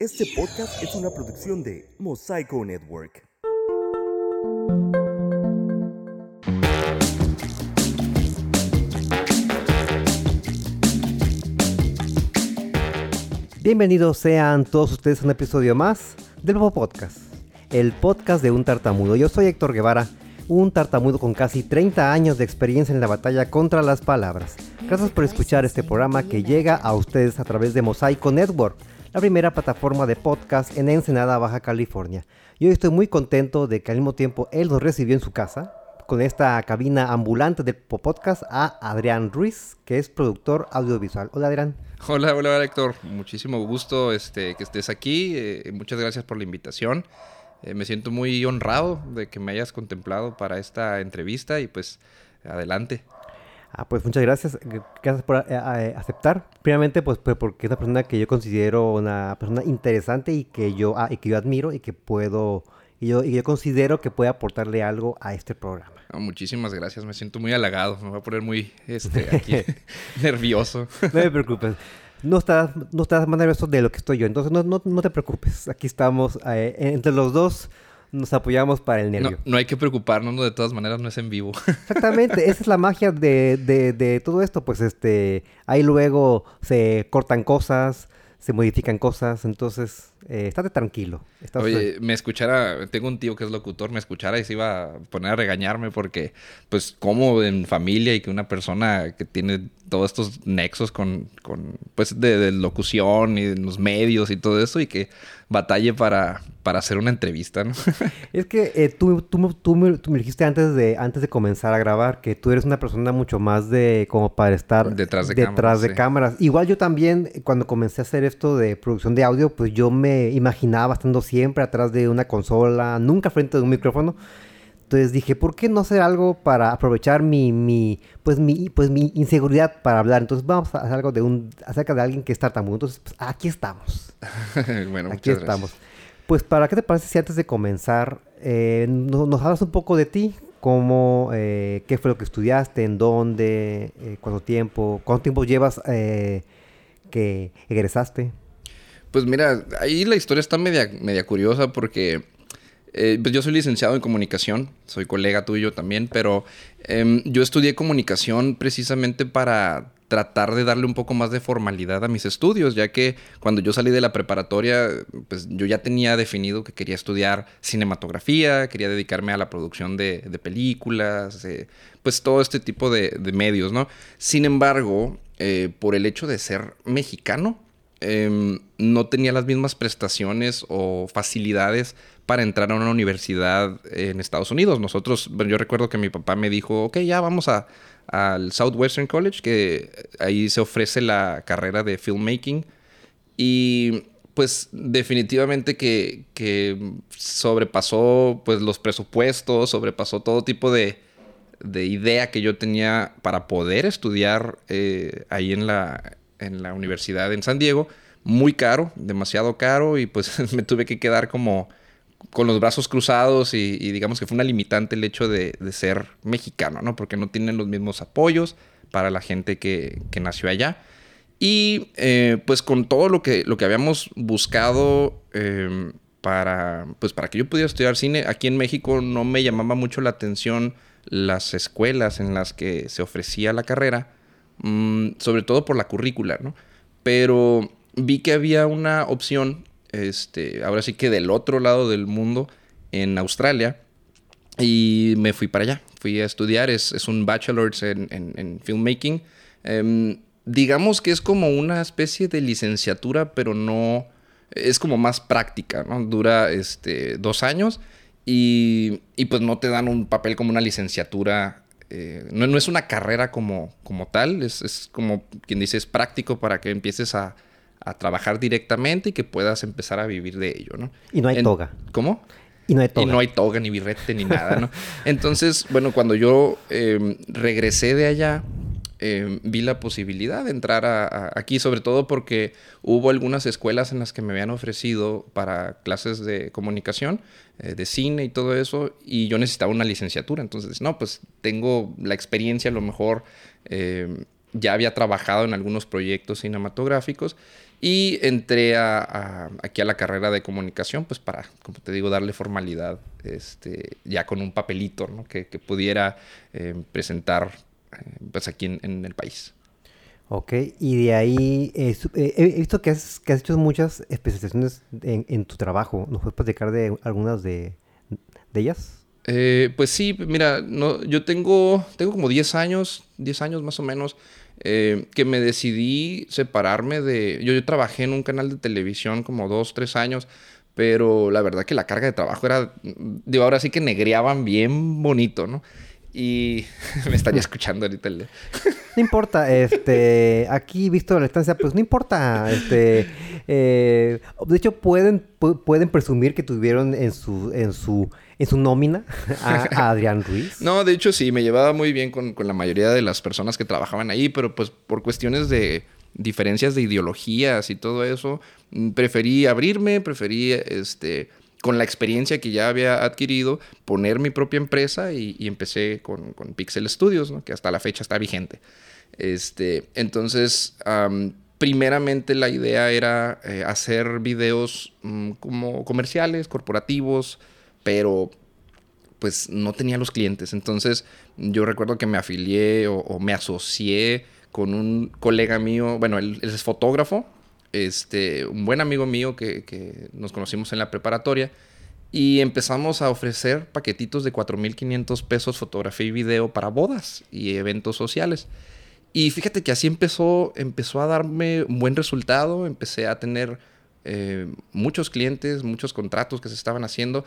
Este podcast es una producción de Mosaico Network. Bienvenidos sean todos ustedes a un episodio más del Nuevo Podcast, el podcast de un tartamudo. Yo soy Héctor Guevara, un tartamudo con casi 30 años de experiencia en la batalla contra las palabras. Gracias por escuchar este programa que llega a ustedes a través de Mosaico Network, la primera plataforma de podcast en Ensenada, Baja California. Yo estoy muy contento de que al mismo tiempo él nos recibió en su casa, con esta cabina ambulante del podcast, a Adrián Ruiz, que es productor audiovisual. Hola Adrián. Hola, hola Héctor, muchísimo gusto este, que estés aquí, eh, muchas gracias por la invitación. Eh, me siento muy honrado de que me hayas contemplado para esta entrevista y pues adelante. Ah, pues muchas gracias. Gracias por eh, eh, aceptar. Primeramente, pues, pues, porque es una persona que yo considero una persona interesante y que yo, ah, y que yo admiro y que puedo, y yo, y yo considero que puede aportarle algo a este programa. Muchísimas gracias, me siento muy halagado. Me voy a poner muy este, aquí, nervioso. no me preocupes. No estás, no estás más nervioso de lo que estoy yo, entonces no, no, no te preocupes. Aquí estamos eh, entre los dos nos apoyamos para el nervio. No, hay que preocuparnos, de todas maneras no es en vivo. Exactamente, esa es la magia de, de, de, todo esto, pues este, ahí luego se cortan cosas, se modifican cosas, entonces eh, estate tranquilo. Oye, me escuchara, tengo un tío que es locutor, me escuchara y se iba a poner a regañarme porque, pues, como en familia y que una persona que tiene todos estos nexos con, con pues, de, de locución y los medios y todo eso y que batalle para, para hacer una entrevista, ¿no? es que eh, tú, tú, tú, me, tú, me, dijiste antes de, antes de comenzar a grabar que tú eres una persona mucho más de como para estar detrás de, detrás cámaras, de sí. cámaras. Igual yo también, cuando comencé a hacer esto de producción de audio, pues yo me imaginaba estando siempre atrás de una consola, nunca frente a un micrófono. Entonces dije, ¿por qué no hacer algo para aprovechar mi, mi, pues mi, pues mi inseguridad para hablar? Entonces vamos a hacer algo de un, acerca de alguien que es tartamudo. Entonces, pues, aquí estamos. bueno, aquí estamos. Gracias. Pues, ¿para qué te parece si antes de comenzar eh, nos, nos, hablas un poco de ti? ¿Cómo, eh, qué fue lo que estudiaste? ¿En dónde? Eh, ¿Cuánto tiempo? ¿Cuánto tiempo llevas que egresaste? Pues mira, ahí la historia está media, media curiosa porque eh, pues yo soy licenciado en comunicación, soy colega tuyo también, pero eh, yo estudié comunicación precisamente para tratar de darle un poco más de formalidad a mis estudios, ya que cuando yo salí de la preparatoria, pues yo ya tenía definido que quería estudiar cinematografía, quería dedicarme a la producción de, de películas, eh, pues todo este tipo de, de, medios, ¿no? Sin embargo, eh, por el hecho de ser mexicano, eh, no tenía las mismas prestaciones o facilidades para entrar a una universidad en Estados Unidos. Nosotros, bueno, yo recuerdo que mi papá me dijo, ok, ya vamos a, al Southwestern College, que ahí se ofrece la carrera de filmmaking. Y pues definitivamente que, que sobrepasó pues los presupuestos, sobrepasó todo tipo de, de idea que yo tenía para poder estudiar eh, ahí en la, en la universidad en San Diego. Muy caro, demasiado caro y pues me tuve que quedar como con los brazos cruzados y, digamos que fue una limitante el hecho de, ser mexicano, ¿no? Porque no tienen los mismos apoyos para la gente que, que nació allá. Y eh, pues con todo lo que, lo que habíamos buscado eh, para, pues para que yo pudiera estudiar cine, aquí en México no me llamaba mucho la atención las escuelas en las que se ofrecía la carrera, mmm, sobre todo por la currícula, ¿no? Pero vi que había una opción este, ahora sí que del otro lado del mundo, en Australia, y me fui para allá. Fui a estudiar, es, un bachelor's en, en, en filmmaking. Um, digamos que es como una especie de licenciatura, pero no, es como más práctica, ¿no? Dura este, dos años y, y pues no te dan un papel como una licenciatura. Eh, no, no, es una carrera como, como tal, es, es como quien dice, es práctico para que empieces a, a trabajar directamente y que puedas empezar a vivir de ello, ¿no? Y no hay en, toga. ¿Cómo? Y no hay toga. Y no hay toga, ni birrete, ni nada, ¿no? Entonces, bueno, cuando yo eh, regresé de allá, eh, vi la posibilidad de entrar aquí, sobre todo porque hubo algunas escuelas en las que me habían ofrecido para clases de comunicación, eh, de cine y todo eso, y yo necesitaba una licenciatura. Entonces, no, pues tengo la experiencia, a lo mejor eh, ya había trabajado en algunos proyectos cinematográficos Y entré aquí a la carrera de comunicación, pues para, como te digo, darle formalidad, este, ya con un papelito, ¿no? Que, pudiera presentar, pues aquí en, el país. Ok, y de ahí eh, he visto que has, que has hecho muchas especializaciones en, tu trabajo. ¿Nos puedes platicar de algunas de, de ellas? pues sí, mira, no, yo tengo, tengo como 10 años, 10 años más o menos eh, que me decidí separarme de... Yo, yo trabajé en un canal de televisión como dos, tres años, pero la verdad que la carga de trabajo era... Digo, ahora sí que negreaban bien bonito, ¿no? Y me estaría escuchando ahorita el... No importa, este, aquí visto la estancia, pues no importa, este, eh, de hecho pueden, pueden presumir que tuvieron en su, en su, en su nómina a, Adrián Ruiz. No, de hecho sí, me llevaba muy bien con, con la mayoría de las personas que trabajaban ahí, pero pues por cuestiones de diferencias de ideologías y todo eso, mm, preferí abrirme, preferí, este, con la experiencia que ya había adquirido, poner mi propia empresa y, empecé con, Pixel Studios, que hasta la fecha está vigente. Este, entonces, primeramente la idea era eh, hacer videos mm, como comerciales, corporativos, pero pues no tenía los clientes. Entonces yo recuerdo que me afilié o, me asocié con un colega mío, bueno, él, es fotógrafo, este, un buen amigo mío que, nos conocimos en la preparatoria y empezamos a ofrecer paquetitos de 4.500 pesos fotografía y video para bodas y eventos sociales. Y fíjate que así empezó, empezó a darme un buen resultado, empecé a tener eh, muchos clientes, muchos contratos que se estaban haciendo.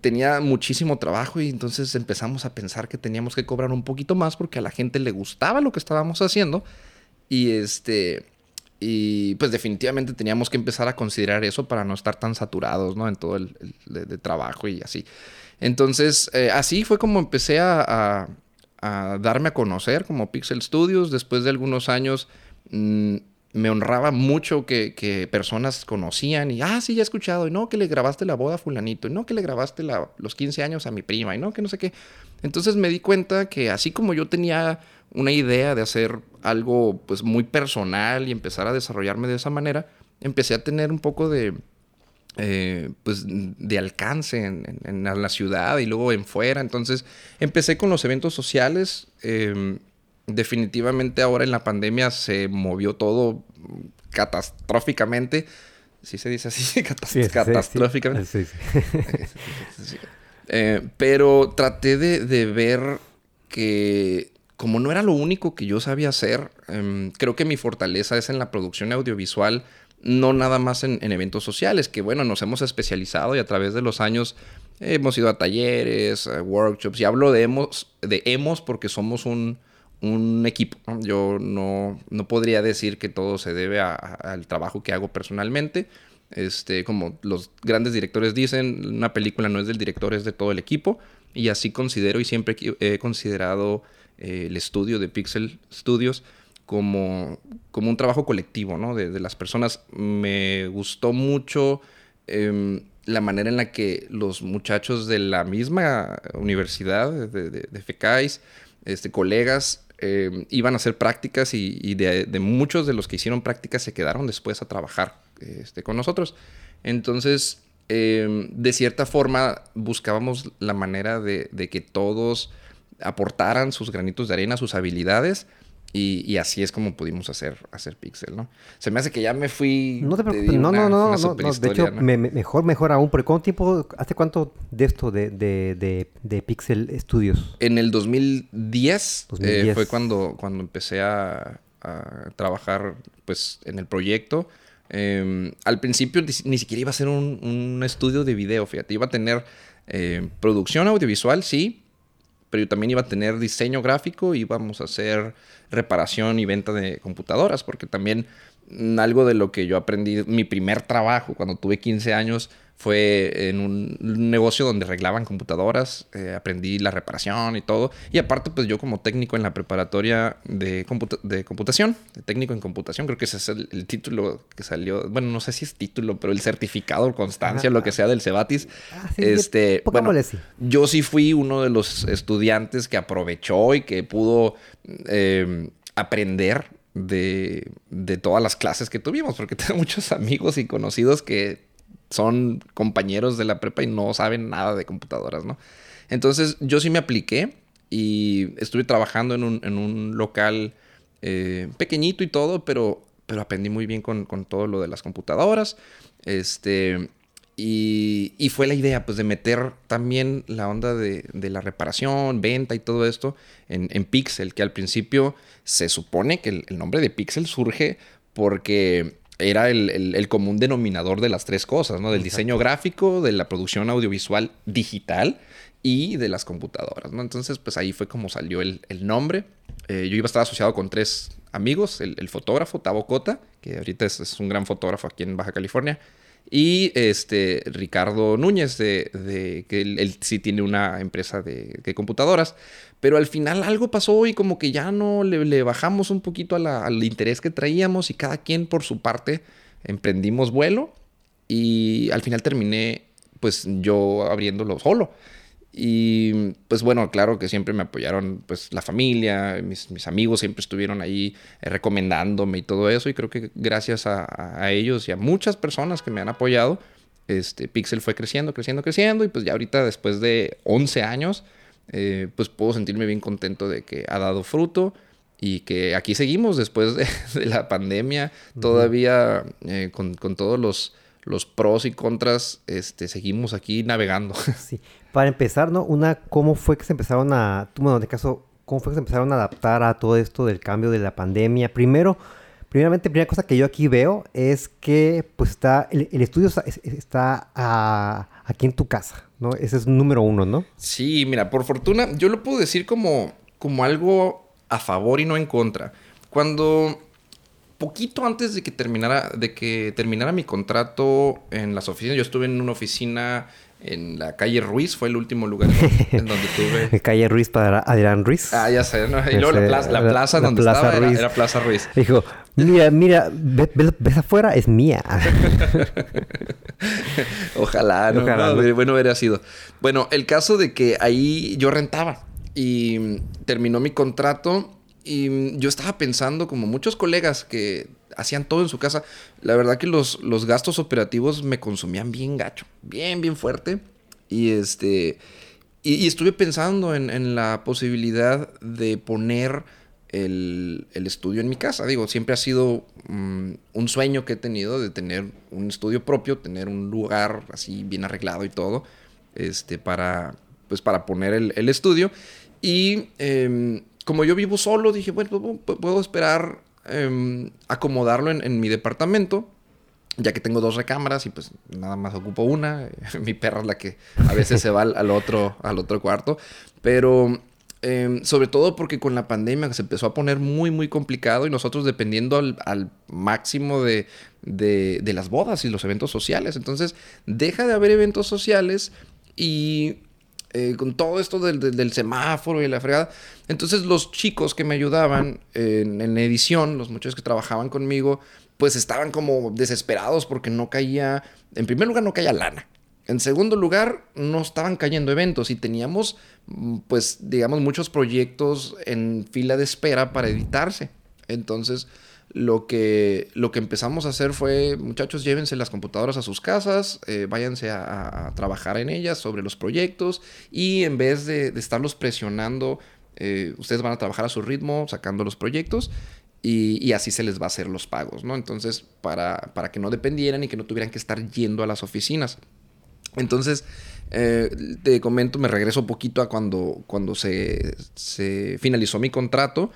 Tenía muchísimo trabajo y entonces empezamos a pensar que teníamos que cobrar un poquito más porque a la gente le gustaba lo que estábamos haciendo. Y este, y pues definitivamente teníamos que empezar a considerar eso para no estar tan saturados, ¿no? En todo el, de, trabajo y así. Entonces, eh, así fue como empecé a, a darme a conocer como Pixel Studios. Después de algunos años mm, me honraba mucho que, personas conocían y, ah, sí, ya he escuchado, y no, que le grabaste la boda a fulanito, y no, que le grabaste los 15 años a mi prima, y no, que no sé qué. Entonces me di cuenta que así como yo tenía una idea de hacer algo pues muy personal y empezar a desarrollarme de esa manera, empecé a tener un poco de eh, pues de alcance en, la ciudad y luego en fuera. Entonces empecé con los eventos sociales. Em, definitivamente ahora en la pandemia se movió todo catastróficamente. ¿Sí se dice así? catastróficamente. pero traté de, ver que como no era lo único que yo sabía hacer, em, creo que mi fortaleza es en la producción audiovisual no nada más en, eventos sociales, que bueno, nos hemos especializado y a través de los años hemos ido a talleres, workshops, y hablo de hemos, de hemos porque somos un, equipo. Yo no, no, podría decir que todo se debe al trabajo que hago personalmente. Este, como los grandes directores dicen, una película no es del director, es de todo el equipo. Y así considero y siempre he considerado eh, el estudio de Pixel Studios como, como un trabajo colectivo, ¿no? De, las personas. Me gustó mucho em, la manera en la que los muchachos de la misma universidad, de, de, FECAIS, este, colegas, em, iban a hacer prácticas y, de, muchos de los que hicieron prácticas se quedaron después a trabajar este, con nosotros. Entonces, em, de cierta forma, buscábamos la manera de, que todos aportaran sus granitos de arena, sus habilidades y, así es como pudimos hacer, hacer Pixel, ¿no? Se me hace que ya me fui... No te preocupes, no, no, no, no, de hecho, mejor, mejor aún, ¿por cuánto tiempo, hace cuánto de esto de, de, de, Pixel Studios? En el 2010, eh, fue cuando, cuando empecé a, a, trabajar, pues, en el proyecto. Em, al principio ni, siquiera iba a ser un, un, estudio de video, fíjate, iba a tener eh, producción audiovisual, sí, pero yo también iba a tener diseño gráfico, íbamos a hacer reparación y venta de computadoras, porque también mm, algo de lo que yo aprendí, mi primer trabajo cuando tuve 15 años fue en un negocio donde arreglaban computadoras, eh, aprendí la reparación y todo. Y aparte, pues yo como técnico en la preparatoria de, de computación, de técnico en computación, creo que ese es el, título que salió, bueno, no sé si es título, pero el certificado, constancia, lo que sea del Cebatis. Ah, este, bueno, yo sí fui uno de los estudiantes que aprovechó y que pudo eh, aprender de, de todas las clases que tuvimos, porque tengo muchos amigos y conocidos que son compañeros de la prepa y no saben nada de computadoras, ¿no? Entonces yo sí me apliqué y estuve trabajando en un, local eh, pequeñito y todo, pero, pero aprendí muy bien con, con, todo lo de las computadoras. Este, y, y, fue la idea, pues, de meter también la onda de, de la reparación, venta y todo esto en, en, Pixel, que al principio se supone que el, el nombre de Pixel surge porque era el, el, el, común denominador de las tres cosas, ¿no? Del diseño gráfico, de la producción audiovisual digital y de las computadoras, ¿no? Entonces, pues ahí fue como salió el, el nombre. Eh, yo iba a estar asociado con tres amigos, el, fotógrafo Tavo Cota, que ahorita es, es, un gran fotógrafo aquí en Baja California, y este Ricardo Núñez, de, que él, sí tiene una empresa de, computadoras, pero al final algo pasó y como que ya no le, bajamos un poquito al interés que traíamos y cada quien por su parte emprendimos vuelo y al final terminé pues yo abriéndolo solo. Y pues bueno, claro que siempre me apoyaron pues la familia, mis, mis amigos siempre estuvieron ahí eh, recomendándome y todo eso. Y creo que gracias a, a, ellos y a muchas personas que me han apoyado, este Pixel fue creciendo, creciendo, creciendo. Y pues ya ahorita después de 11 años, eh, pues puedo sentirme bien contento de que ha dado fruto y que aquí seguimos después de, de la pandemia, uh -huh. todavía eh, con, con todos los los pros y contras, este, seguimos aquí navegando. Sí. Para empezar, ¿no? Una, ¿cómo fue que se empezaron a, bueno, en este caso, cómo fue que se empezaron a adaptar a todo esto del cambio de la pandemia? Primero, primeramente, primera cosa que yo aquí veo es que, pues, está, el, el estudio está, aquí en tu casa, ¿no? Ese es número uno, ¿no? Sí, mira, por fortuna, yo lo puedo decir como, como algo a favor y no en contra. Cuando poquito antes de que terminara, de que terminara mi contrato en las oficinas, yo estuve en una oficina en la calle Ruiz, fue el último lugar en donde tuve. calle Ruiz para Adrián Ruiz. Ah, ya sé, ¿no? Y luego la plaza, la plaza la, donde plaza estaba era, era, Plaza Ruiz. Dijo, mira, mira, ves, ves afuera, es mía. Ojalá, ¿no? Ojalá, no, Bueno, hubiera sido. Bueno, el caso de que ahí yo rentaba y terminó mi contrato y yo estaba pensando, como muchos colegas que hacían todo en su casa, la verdad que los, los gastos operativos me consumían bien gacho, bien, bien fuerte. Y este. Y, estuve pensando en, la posibilidad de poner el, el, estudio en mi casa. Digo, siempre ha sido um, un sueño que he tenido de tener un estudio propio, tener un lugar así bien arreglado y todo. Este, para. Pues para poner el, estudio. Y. Eh, como yo vivo solo, dije, bueno, puedo esperar eh, acomodarlo en, mi departamento, ya que tengo dos recámaras y pues nada más ocupo una. mi perra es la que a veces se va al, otro, al otro cuarto. Pero eh, sobre todo porque con la pandemia se empezó a poner muy, muy complicado y nosotros dependiendo al, máximo de, de las bodas y los eventos sociales. Entonces, deja de haber eventos sociales y eh, con todo esto del, semáforo y la fregada. Entonces los chicos que me ayudaban en, en, edición, los muchachos que trabajaban conmigo, pues estaban como desesperados porque no caía, en primer lugar no caía lana. En segundo lugar, no estaban cayendo eventos y teníamos, pues, digamos, muchos proyectos en fila de espera para editarse. Entonces, lo que, lo que empezamos a hacer fue, muchachos, llévense las computadoras a sus casas, eh, váyanse a, trabajar en ellas sobre los proyectos y en vez de, estarlos presionando, eh, ustedes van a trabajar a su ritmo, sacando los proyectos y, y, así se les va a hacer los pagos, ¿no? Entonces, para, para que no dependieran y que no tuvieran que estar yendo a las oficinas. Entonces, eh, te comento, me regreso un poquito a cuando, cuando se, se finalizó mi contrato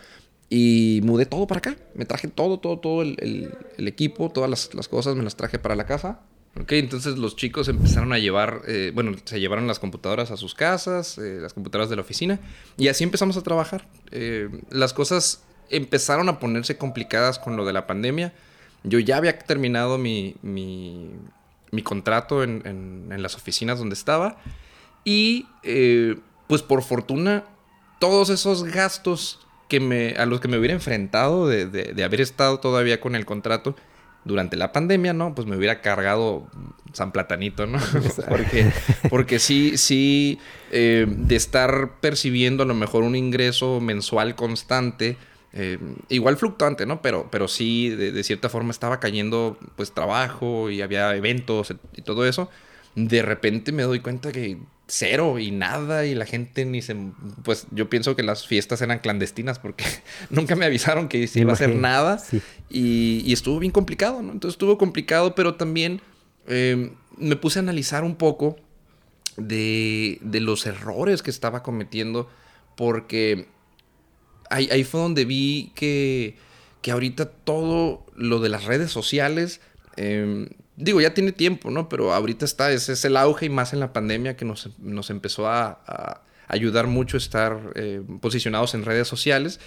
y mudé todo para acá. Me traje todo, todo, todo el, equipo, todas las, cosas, me las traje para la casa. Ok, entonces los chicos empezaron a llevar, eh, bueno, se llevaron las computadoras a sus casas, eh, las computadoras de la oficina, y así empezamos a trabajar. Eh, las cosas empezaron a ponerse complicadas con lo de la pandemia. Yo ya había terminado mi, mi, mi contrato en, las oficinas donde estaba, y pues por fortuna, todos esos gastos que me, a los que me hubiera enfrentado de, de, de, haber estado todavía con el contrato durante la pandemia, ¿no? Pues me hubiera cargado San Platanito, ¿no? porque, porque sí, sí, eh, de estar percibiendo a lo mejor un ingreso mensual constante, Eh, igual fluctuante, ¿no? Pero, pero sí, de, de, cierta forma estaba cayendo pues trabajo y había eventos y todo eso. De repente me doy cuenta que cero y nada y la gente ni se... Pues yo pienso que las fiestas eran clandestinas porque nunca me avisaron que se iba a hacer nada sí. y, y, estuvo bien complicado, ¿no? Entonces estuvo complicado, pero también eh, me puse a analizar un poco de, de, los errores que estaba cometiendo porque ahí, ahí fue donde vi que, que, ahorita todo lo de las redes sociales... Eh, digo, ya tiene tiempo, ¿no? Pero ahorita está, ese es el auge y más en la pandemia que nos, nos empezó a, ayudar mucho a estar eh, posicionados en redes sociales.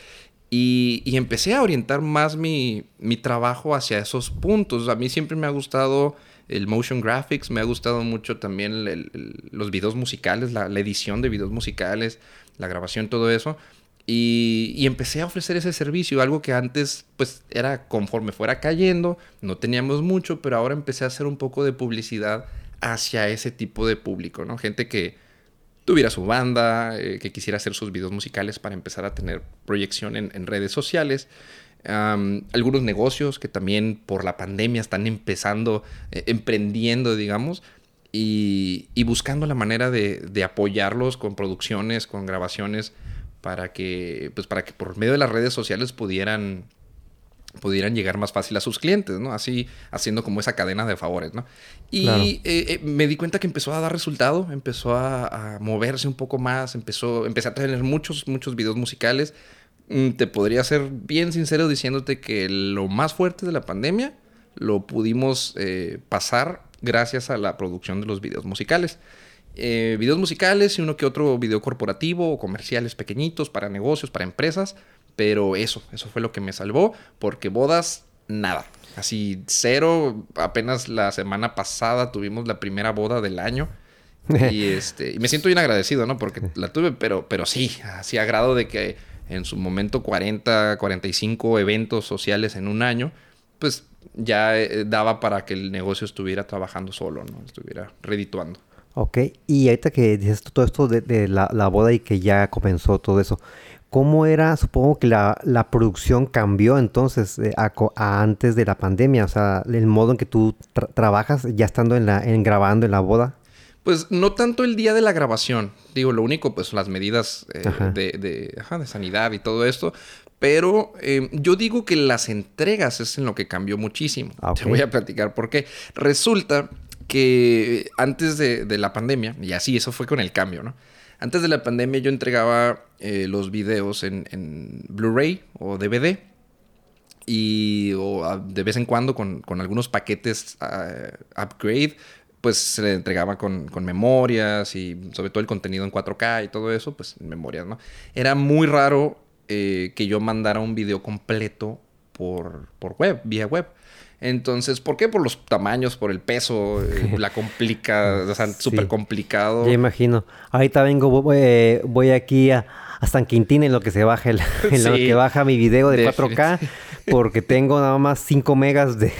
Y, empecé a orientar más mi, mi, trabajo hacia esos puntos. A mí siempre me ha gustado el motion graphics, me ha gustado mucho también los videos musicales, la, la edición de videos musicales, la grabación, todo eso. Y, empecé a ofrecer ese servicio, algo que antes pues era conforme fuera cayendo, no teníamos mucho, pero ahora empecé a hacer un poco de publicidad hacia ese tipo de público, ¿no? Gente que tuviera su banda, eh, que quisiera hacer sus videos musicales para empezar a tener proyección en, redes sociales. Algunos negocios que también por la pandemia están empezando, eh, emprendiendo, digamos, y, buscando la manera de apoyarlos con producciones, con grabaciones para que, pues para que por medio de las redes sociales pudieran, pudieran llegar más fácil a sus clientes, ¿no? Así haciendo como esa cadena de favores, ¿no? Y claro. eh, eh, me di cuenta que empezó a dar resultado, empezó a, a, moverse un poco más, empezó, empecé a tener muchos, muchos videos musicales. Mm, te podría ser bien sincero diciéndote que lo más fuerte de la pandemia lo pudimos eh, pasar gracias a la producción de los videos musicales eh, videos musicales y uno que otro video corporativo o comerciales pequeñitos para negocios, para empresas. Pero eso, eso fue lo que me salvó, porque bodas, nada. Así, cero. Apenas la semana pasada tuvimos la primera boda del año. y este y me siento bien agradecido, ¿no? Porque la tuve, pero, pero sí, así a grado de que en su momento 40, 45 eventos sociales en un año, pues ya eh, daba para que el negocio estuviera trabajando solo, ¿no? Estuviera redituando. Ok, y ahorita que dices todo esto de, de la, la, boda y que ya comenzó todo eso, ¿cómo era? Supongo que la, la producción cambió entonces eh, a, a, antes de la pandemia, o sea, el modo en que tú tra trabajas ya estando en, la, en grabando en la boda. Pues no tanto el día de la grabación, digo, lo único pues las medidas eh, de, de, ajá, de, sanidad y todo esto, pero eh, yo digo que las entregas es en lo que cambió muchísimo. Okay. Te voy a platicar por qué. Resulta que antes de, la pandemia, y así eso fue con el cambio, ¿no? Antes de la pandemia yo entregaba eh, los videos en, Blu-ray o DVD y o a, de vez en cuando con, algunos paquetes uh, upgrade, pues se le entregaba con, con, memorias y sobre todo el contenido en 4K y todo eso, pues en memorias, ¿no? Era muy raro eh, que yo mandara un video completo por, por web, vía web. Entonces, ¿por qué? Por los tamaños, por el peso, eh, la complica, o sea, súper sí. complicado. Ya imagino. Ahorita vengo, voy, eh, voy aquí a, a, San Quintín en lo que se baja el, en sí. lo que baja mi video de 4K, porque tengo nada más 5 megas de,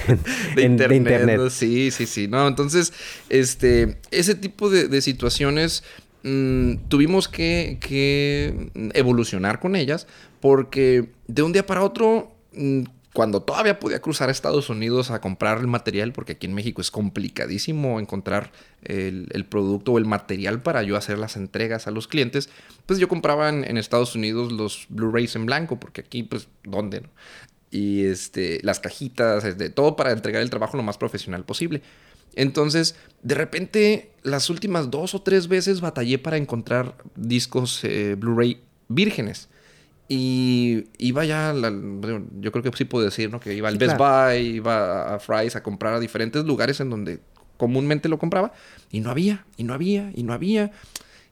de, en, internet, de, internet, Sí, sí, sí. No, entonces, este, ese tipo de, de situaciones mmm, tuvimos que, que evolucionar con ellas, porque de un día para otro mmm, cuando todavía podía cruzar a Estados Unidos a comprar el material, porque aquí en México es complicadísimo encontrar el, producto o el material para yo hacer las entregas a los clientes, pues yo compraba en, Estados Unidos los Blu-rays en blanco, porque aquí, pues, ¿dónde? Y este, las cajitas, este, todo para entregar el trabajo lo más profesional posible. Entonces, de repente, las últimas dos o tres veces batallé para encontrar discos eh, Blu-ray vírgenes. Y iba ya, la, yo creo que sí puedo decir, ¿no? Que iba al Best claro. Buy, iba a Fry's a comprar a diferentes lugares en donde comúnmente lo compraba. Y no había, y no había, y no había.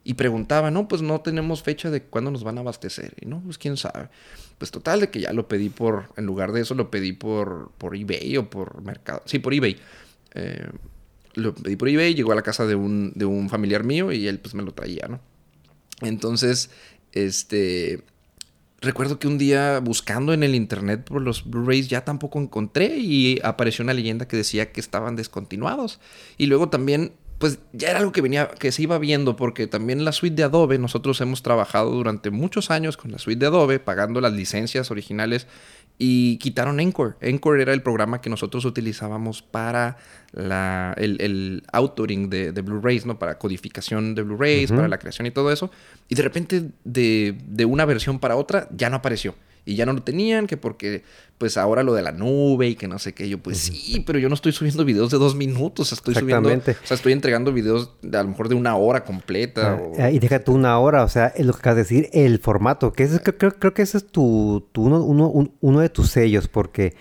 Y preguntaba, no, pues no tenemos fecha de cuándo nos van a abastecer. Y no, pues quién sabe. Pues total, de que ya lo pedí por, en lugar de eso, lo pedí por, por eBay o por Mercado. Sí, por eBay. Eh, lo pedí por eBay, llegó a la casa de un, de un familiar mío y él pues me lo traía, ¿no? Entonces, este recuerdo que un día buscando en el internet por los Blu-rays ya tampoco encontré y apareció una leyenda que decía que estaban descontinuados. Y luego también pues ya era algo que venía, que se iba viendo, porque también la suite de Adobe, nosotros hemos trabajado durante muchos años con la suite de Adobe, pagando las licencias originales y quitaron Encore. Encore era el programa que nosotros utilizábamos para la, el, el de Blu-rays, ¿no? Para codificación de Blu-rays, para la creación y todo eso. Y de repente, de, de una versión para otra, ya no apareció y ya no lo tenían, que porque pues ahora lo de la nube y que no sé qué. Yo, pues sí, pero yo no estoy subiendo videos de dos minutos. Estoy subiendo. O sea, estoy entregando videos de, a lo mejor de una hora completa. Ah, o... Y déjate una hora, o sea, es lo que acabas de decir, el formato, que es, creo, creo, que ese es tu, tu uno, uno, uno de tus sellos, porque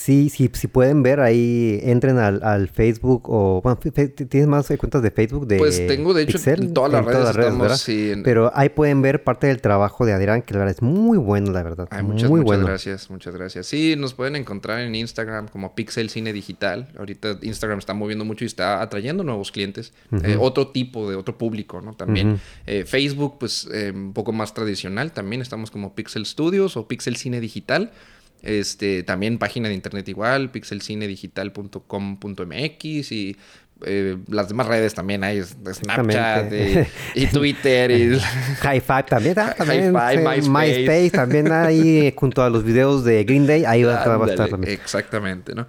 Sí, sí, si pueden ver ahí, entren al, al Facebook o... Bueno, ¿tienes más cuentas de Facebook? De pues tengo, de hecho, en todas las redes, estamos, sí, en... Pero ahí pueden ver parte del trabajo de Adrián, que la verdad es muy bueno, la verdad. Ay, muchas, muy muchas bueno. gracias, muchas gracias. Sí, nos pueden encontrar en Instagram como Pixel Cine Digital. Ahorita Instagram está moviendo mucho y está atrayendo nuevos clientes. Uh -huh. eh, otro tipo de, otro público, ¿no? También. Uh -huh. eh, Facebook, pues, eh, un poco más tradicional. También estamos como Pixel Studios o Pixel Cine Digital. Este, también página de internet igual, pixelcinedigital.com.mx y eh, las demás redes también hay, Snapchat y, y, Twitter y... High Five también, ¿ah? también MySpace. MySpace también ahí junto a los videos de Green Day, ahí va, va a estar también. Exactamente, ¿no?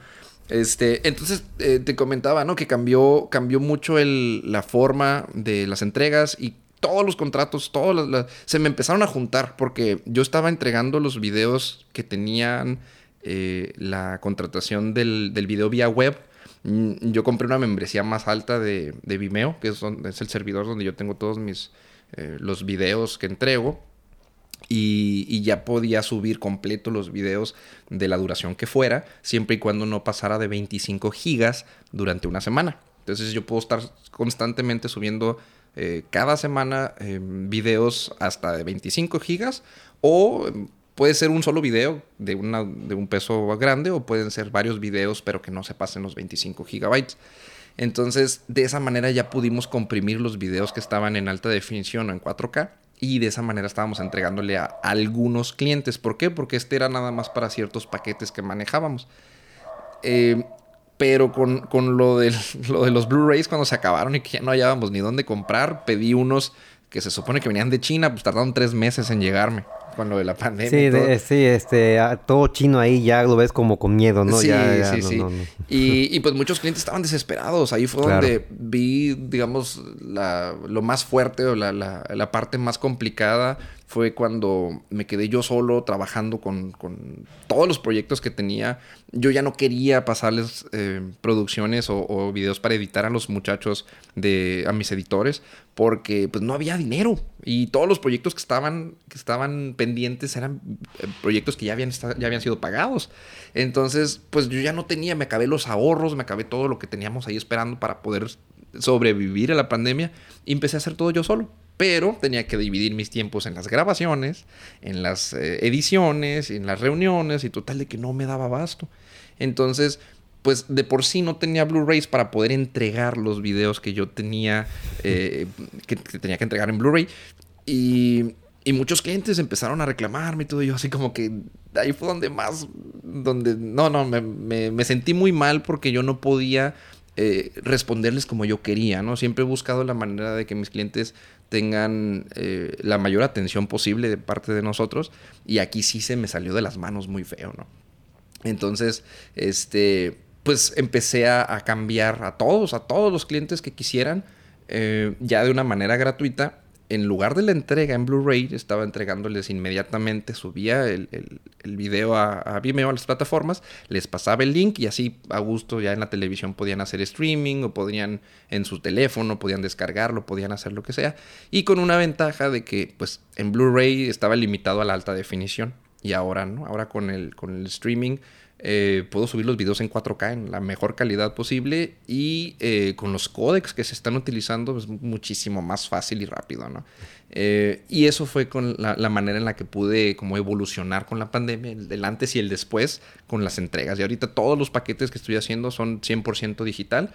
Este, entonces eh, te comentaba, ¿no? Que cambió, cambió mucho el, la forma de las entregas y todos los contratos, todos los, los, se me empezaron a juntar porque yo estaba entregando los videos que tenían eh, la contratación del, del, video vía web. Mm, yo compré una membresía más alta de, de Vimeo, que es, donde, es, el servidor donde yo tengo todos mis eh, los videos que entrego. Y, y, ya podía subir completo los videos de la duración que fuera, siempre y cuando no pasara de 25 gigas durante una semana. Entonces yo puedo estar constantemente subiendo eh, cada semana eh, videos hasta de 25 gigas o puede ser un solo video de, una, de un peso grande o pueden ser varios videos pero que no se pasen los 25 gigabytes. Entonces de esa manera ya pudimos comprimir los videos que estaban en alta definición o en 4K y de esa manera estábamos entregándole a algunos clientes. ¿Por qué? Porque este era nada más para ciertos paquetes que manejábamos. Eh, pero con, con lo, del, lo, de los Blu-rays cuando se acabaron y que ya no hallábamos ni dónde comprar, pedí unos que se supone que venían de China, pues tardaron tres meses en llegarme con lo de la pandemia. Sí, de, sí, este, todo chino ahí ya lo ves como con miedo, ¿no? Sí, ya, ya, sí, no, sí. No, no. Y, y, pues muchos clientes estaban desesperados. Ahí fue claro. donde vi, digamos, la, lo más fuerte o la, la, la, parte más complicada fue cuando me quedé yo solo trabajando con, todos los proyectos que tenía. Yo ya no quería pasarles eh, producciones o, o, videos para editar a los muchachos, de, a mis editores, porque pues no había dinero. Y todos los proyectos que estaban, que estaban pendientes eran eh, proyectos que ya habían, ya habían sido pagados. Entonces, pues yo ya no tenía, me acabé los ahorros, me acabé todo lo que teníamos ahí esperando para poder sobrevivir a la pandemia y empecé a hacer todo yo solo pero tenía que dividir mis tiempos en las grabaciones, en las eh, ediciones, en las reuniones y total de que no me daba abasto. Entonces, pues de por sí no tenía Blu-rays para poder entregar los videos que yo tenía, eh, que, tenía que entregar en Blu-ray. Y, y, muchos clientes empezaron a reclamarme y todo. Y yo así como que ahí fue donde más, donde, no, no, me, me, me sentí muy mal porque yo no podía eh, responderles como yo quería, ¿no? Siempre he buscado la manera de que mis clientes tengan eh, la mayor atención posible de parte de nosotros y aquí sí se me salió de las manos muy feo, ¿no? Entonces, este, pues empecé a, cambiar a todos, a todos los clientes que quisieran, eh, ya de una manera gratuita. En lugar de la entrega en Blu-ray, estaba entregándoles inmediatamente, subía el, el, video a, a, Vimeo, a las plataformas, les pasaba el link y así a gusto ya en la televisión podían hacer streaming o podían en su teléfono, podían descargarlo, podían hacer lo que sea. Y con una ventaja de que pues en Blu-ray estaba limitado a la alta definición y ahora no, ahora con el, con el streaming eh, puedo subir los videos en 4K en la mejor calidad posible y eh, con los códecs que se están utilizando es muchísimo más fácil y rápido, ¿no? Eh, y eso fue con la, la, manera en la que pude como evolucionar con la pandemia, el antes y el después con las entregas. Y ahorita todos los paquetes que estoy haciendo son 100% digital.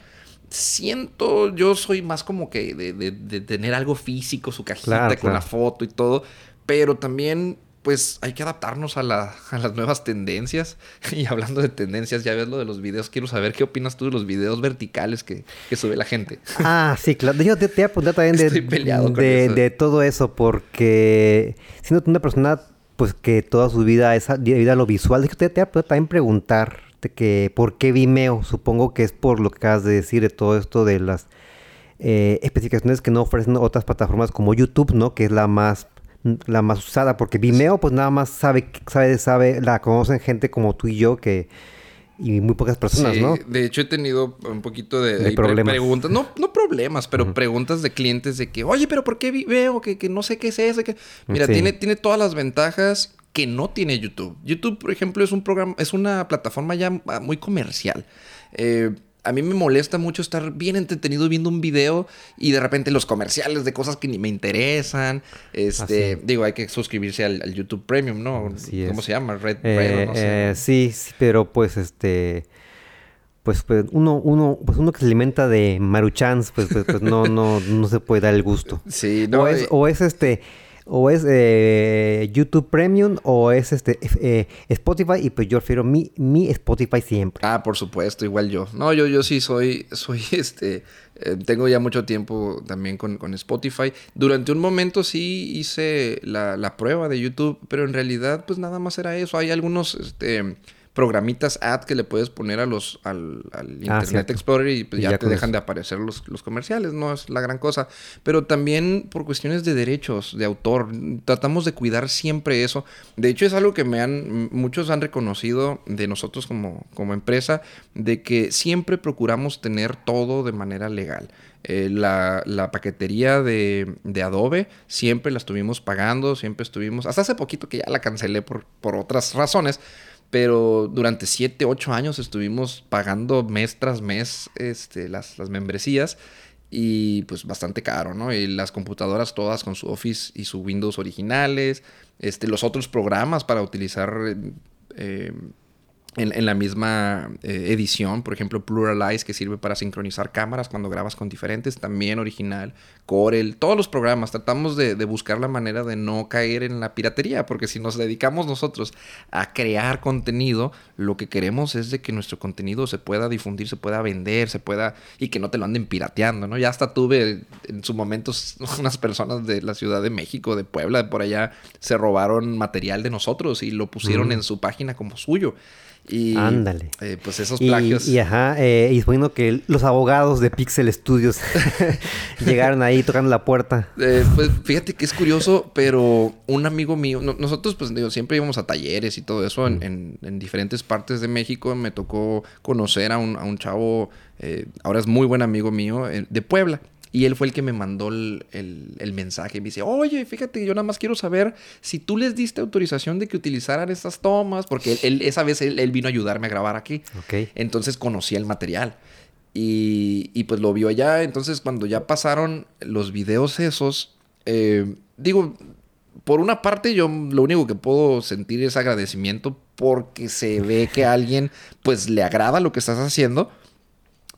Siento, yo soy más como que de, de, de tener algo físico, su cajita claro, con claro. la foto y todo, pero también pues hay que adaptarnos a, la- a las nuevas tendencias. Y hablando de tendencias, ya ves lo de los videos. Quiero saber qué opinas tú de los videos verticales que, que sube la gente. Ah, sí, claro. Yo te, te voy a apuntar también de, de, eso. de todo eso, porque siendo una persona pues que toda su vida es debido a lo visual, de hecho, te, te voy a también preguntarte que por qué Vimeo. Supongo que es por lo que acabas de decir de todo esto de las eh, especificaciones que no ofrecen otras plataformas como YouTube, ¿no? Que es la más la más usada, porque Vimeo pues nada más sabe, sabe, sabe, la conocen gente como tú y yo que y muy pocas personas, Sí, ¿no? De hecho, he tenido un poquito de, De problemas. preguntas. No, no problemas, pero preguntas de clientes de que, oye, pero ¿por qué vi- veo que, que no sé qué es eso? Que... Mira, Sí. tiene, tiene todas las ventajas que no tiene YouTube. YouTube, por ejemplo, es un programa, es una plataforma ya ah, muy comercial. Eh, a mí me molesta mucho estar bien entretenido viendo un video y de repente los comerciales de cosas que ni me interesan. Este, Así. digo, hay que suscribirse al, al YouTube Premium, ¿no? Así es. ¿Cómo se llama? Red, Eh, Red o no sé. eh, sí, sí, pero pues este pues, pues uno uno pues uno que se alimenta de maruchans pues pues, pues, no no no se puede dar el gusto. Sí, no. o es eh, o es este o es eh, YouTube Premium o es este eh, Spotify y pues yo prefiero mi mi Spotify siempre. Ah, por supuesto, igual yo. No, yo, yo sí soy, soy este, eh, tengo ya mucho tiempo también con, con Spotify. Durante un momento sí hice la, la prueba de YouTube, pero en realidad pues nada más era eso. Hay algunos, este, programitas ad que le puedes poner a los, al, al Internet Ah, cierto. Explorer y pues Y ya, ya te dejan eso. de aparecer los, los comerciales, no es la gran cosa. Pero también por cuestiones de derechos, de autor, tratamos de cuidar siempre eso. De hecho, es algo que me han, muchos han reconocido de nosotros como, como empresa, de que siempre procuramos tener todo de manera legal. Eh, la, la paquetería de, de Adobe siempre la estuvimos pagando, siempre estuvimos, hasta hace poquito que ya la cancelé por, por otras razones, pero durante 7, 8 años estuvimos pagando mes tras mes este, las, las membresías y pues bastante caro, ¿no? Y las computadoras todas con su Office y su Windows originales, este, los otros programas para utilizar eh, en, en la misma eh, edición, por ejemplo, Pluralize, que sirve para sincronizar cámaras cuando grabas con diferentes, también original, Corel, todos los programas. Tratamos de, de buscar la manera de no caer en la piratería, porque si nos dedicamos nosotros a crear contenido, lo que queremos es de que nuestro contenido se pueda difundir, se pueda vender, se pueda y que no te lo anden pirateando, ¿no? Ya hasta tuve en su momento unas personas de la Ciudad de México, de Puebla, de por allá, se robaron material de nosotros y lo pusieron Mm. en su página como suyo. Y Ándale. eh, pues esos plagios. y ajá, eh, y suponiendo que los abogados de Pixel Studios llegaron ahí tocando la puerta. Eh, pues fíjate que es curioso, pero un amigo mío, no- nosotros pues digo, siempre íbamos a talleres y todo eso en, en- en diferentes partes de México. Me tocó conocer a un, a un chavo, eh, ahora es muy buen amigo mío, eh, de Puebla. Y él fue el que me mandó el, el- el mensaje. Me dice, oye, fíjate, yo nada más quiero saber si tú les diste autorización de que utilizaran estas tomas, porque él, él- esa vez él, él vino a ayudarme a grabar aquí. Ok. Entonces conocí el material. Y, y, pues lo vio allá. Entonces cuando ya pasaron los videos esos, eh, digo, por una parte yo lo único que puedo sentir es agradecimiento porque se ve que a alguien pues le agrada lo que estás haciendo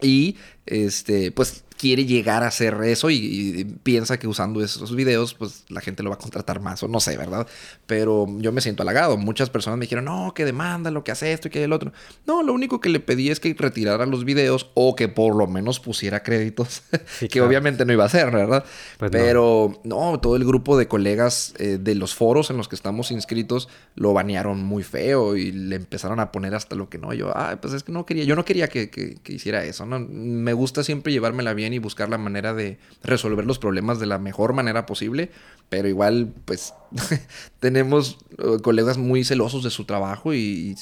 y este pues quiere llegar a hacer eso y, y piensa que usando esos videos pues la gente lo va a contratar más o no sé, ¿verdad? Pero yo me siento halagado. Muchas personas me dijeron, no, que demanda, lo que hace esto y que el otro. No, lo único que le pedí es que retirara los videos o que por lo menos pusiera créditos, Sí, que claro. obviamente no iba a hacer, ¿verdad? Pues no. Pero no. todo el grupo de colegas eh, de los foros en los que estamos inscritos lo banearon muy feo y le empezaron a poner hasta lo que no. Yo, ah, pues es que no quería, yo no quería que, que- que hiciera eso, ¿no? Me gusta siempre llevármela bien y buscar la manera de resolver los problemas de la mejor manera posible, pero igual, pues, tenemos eh, colegas muy celosos de su trabajo y, y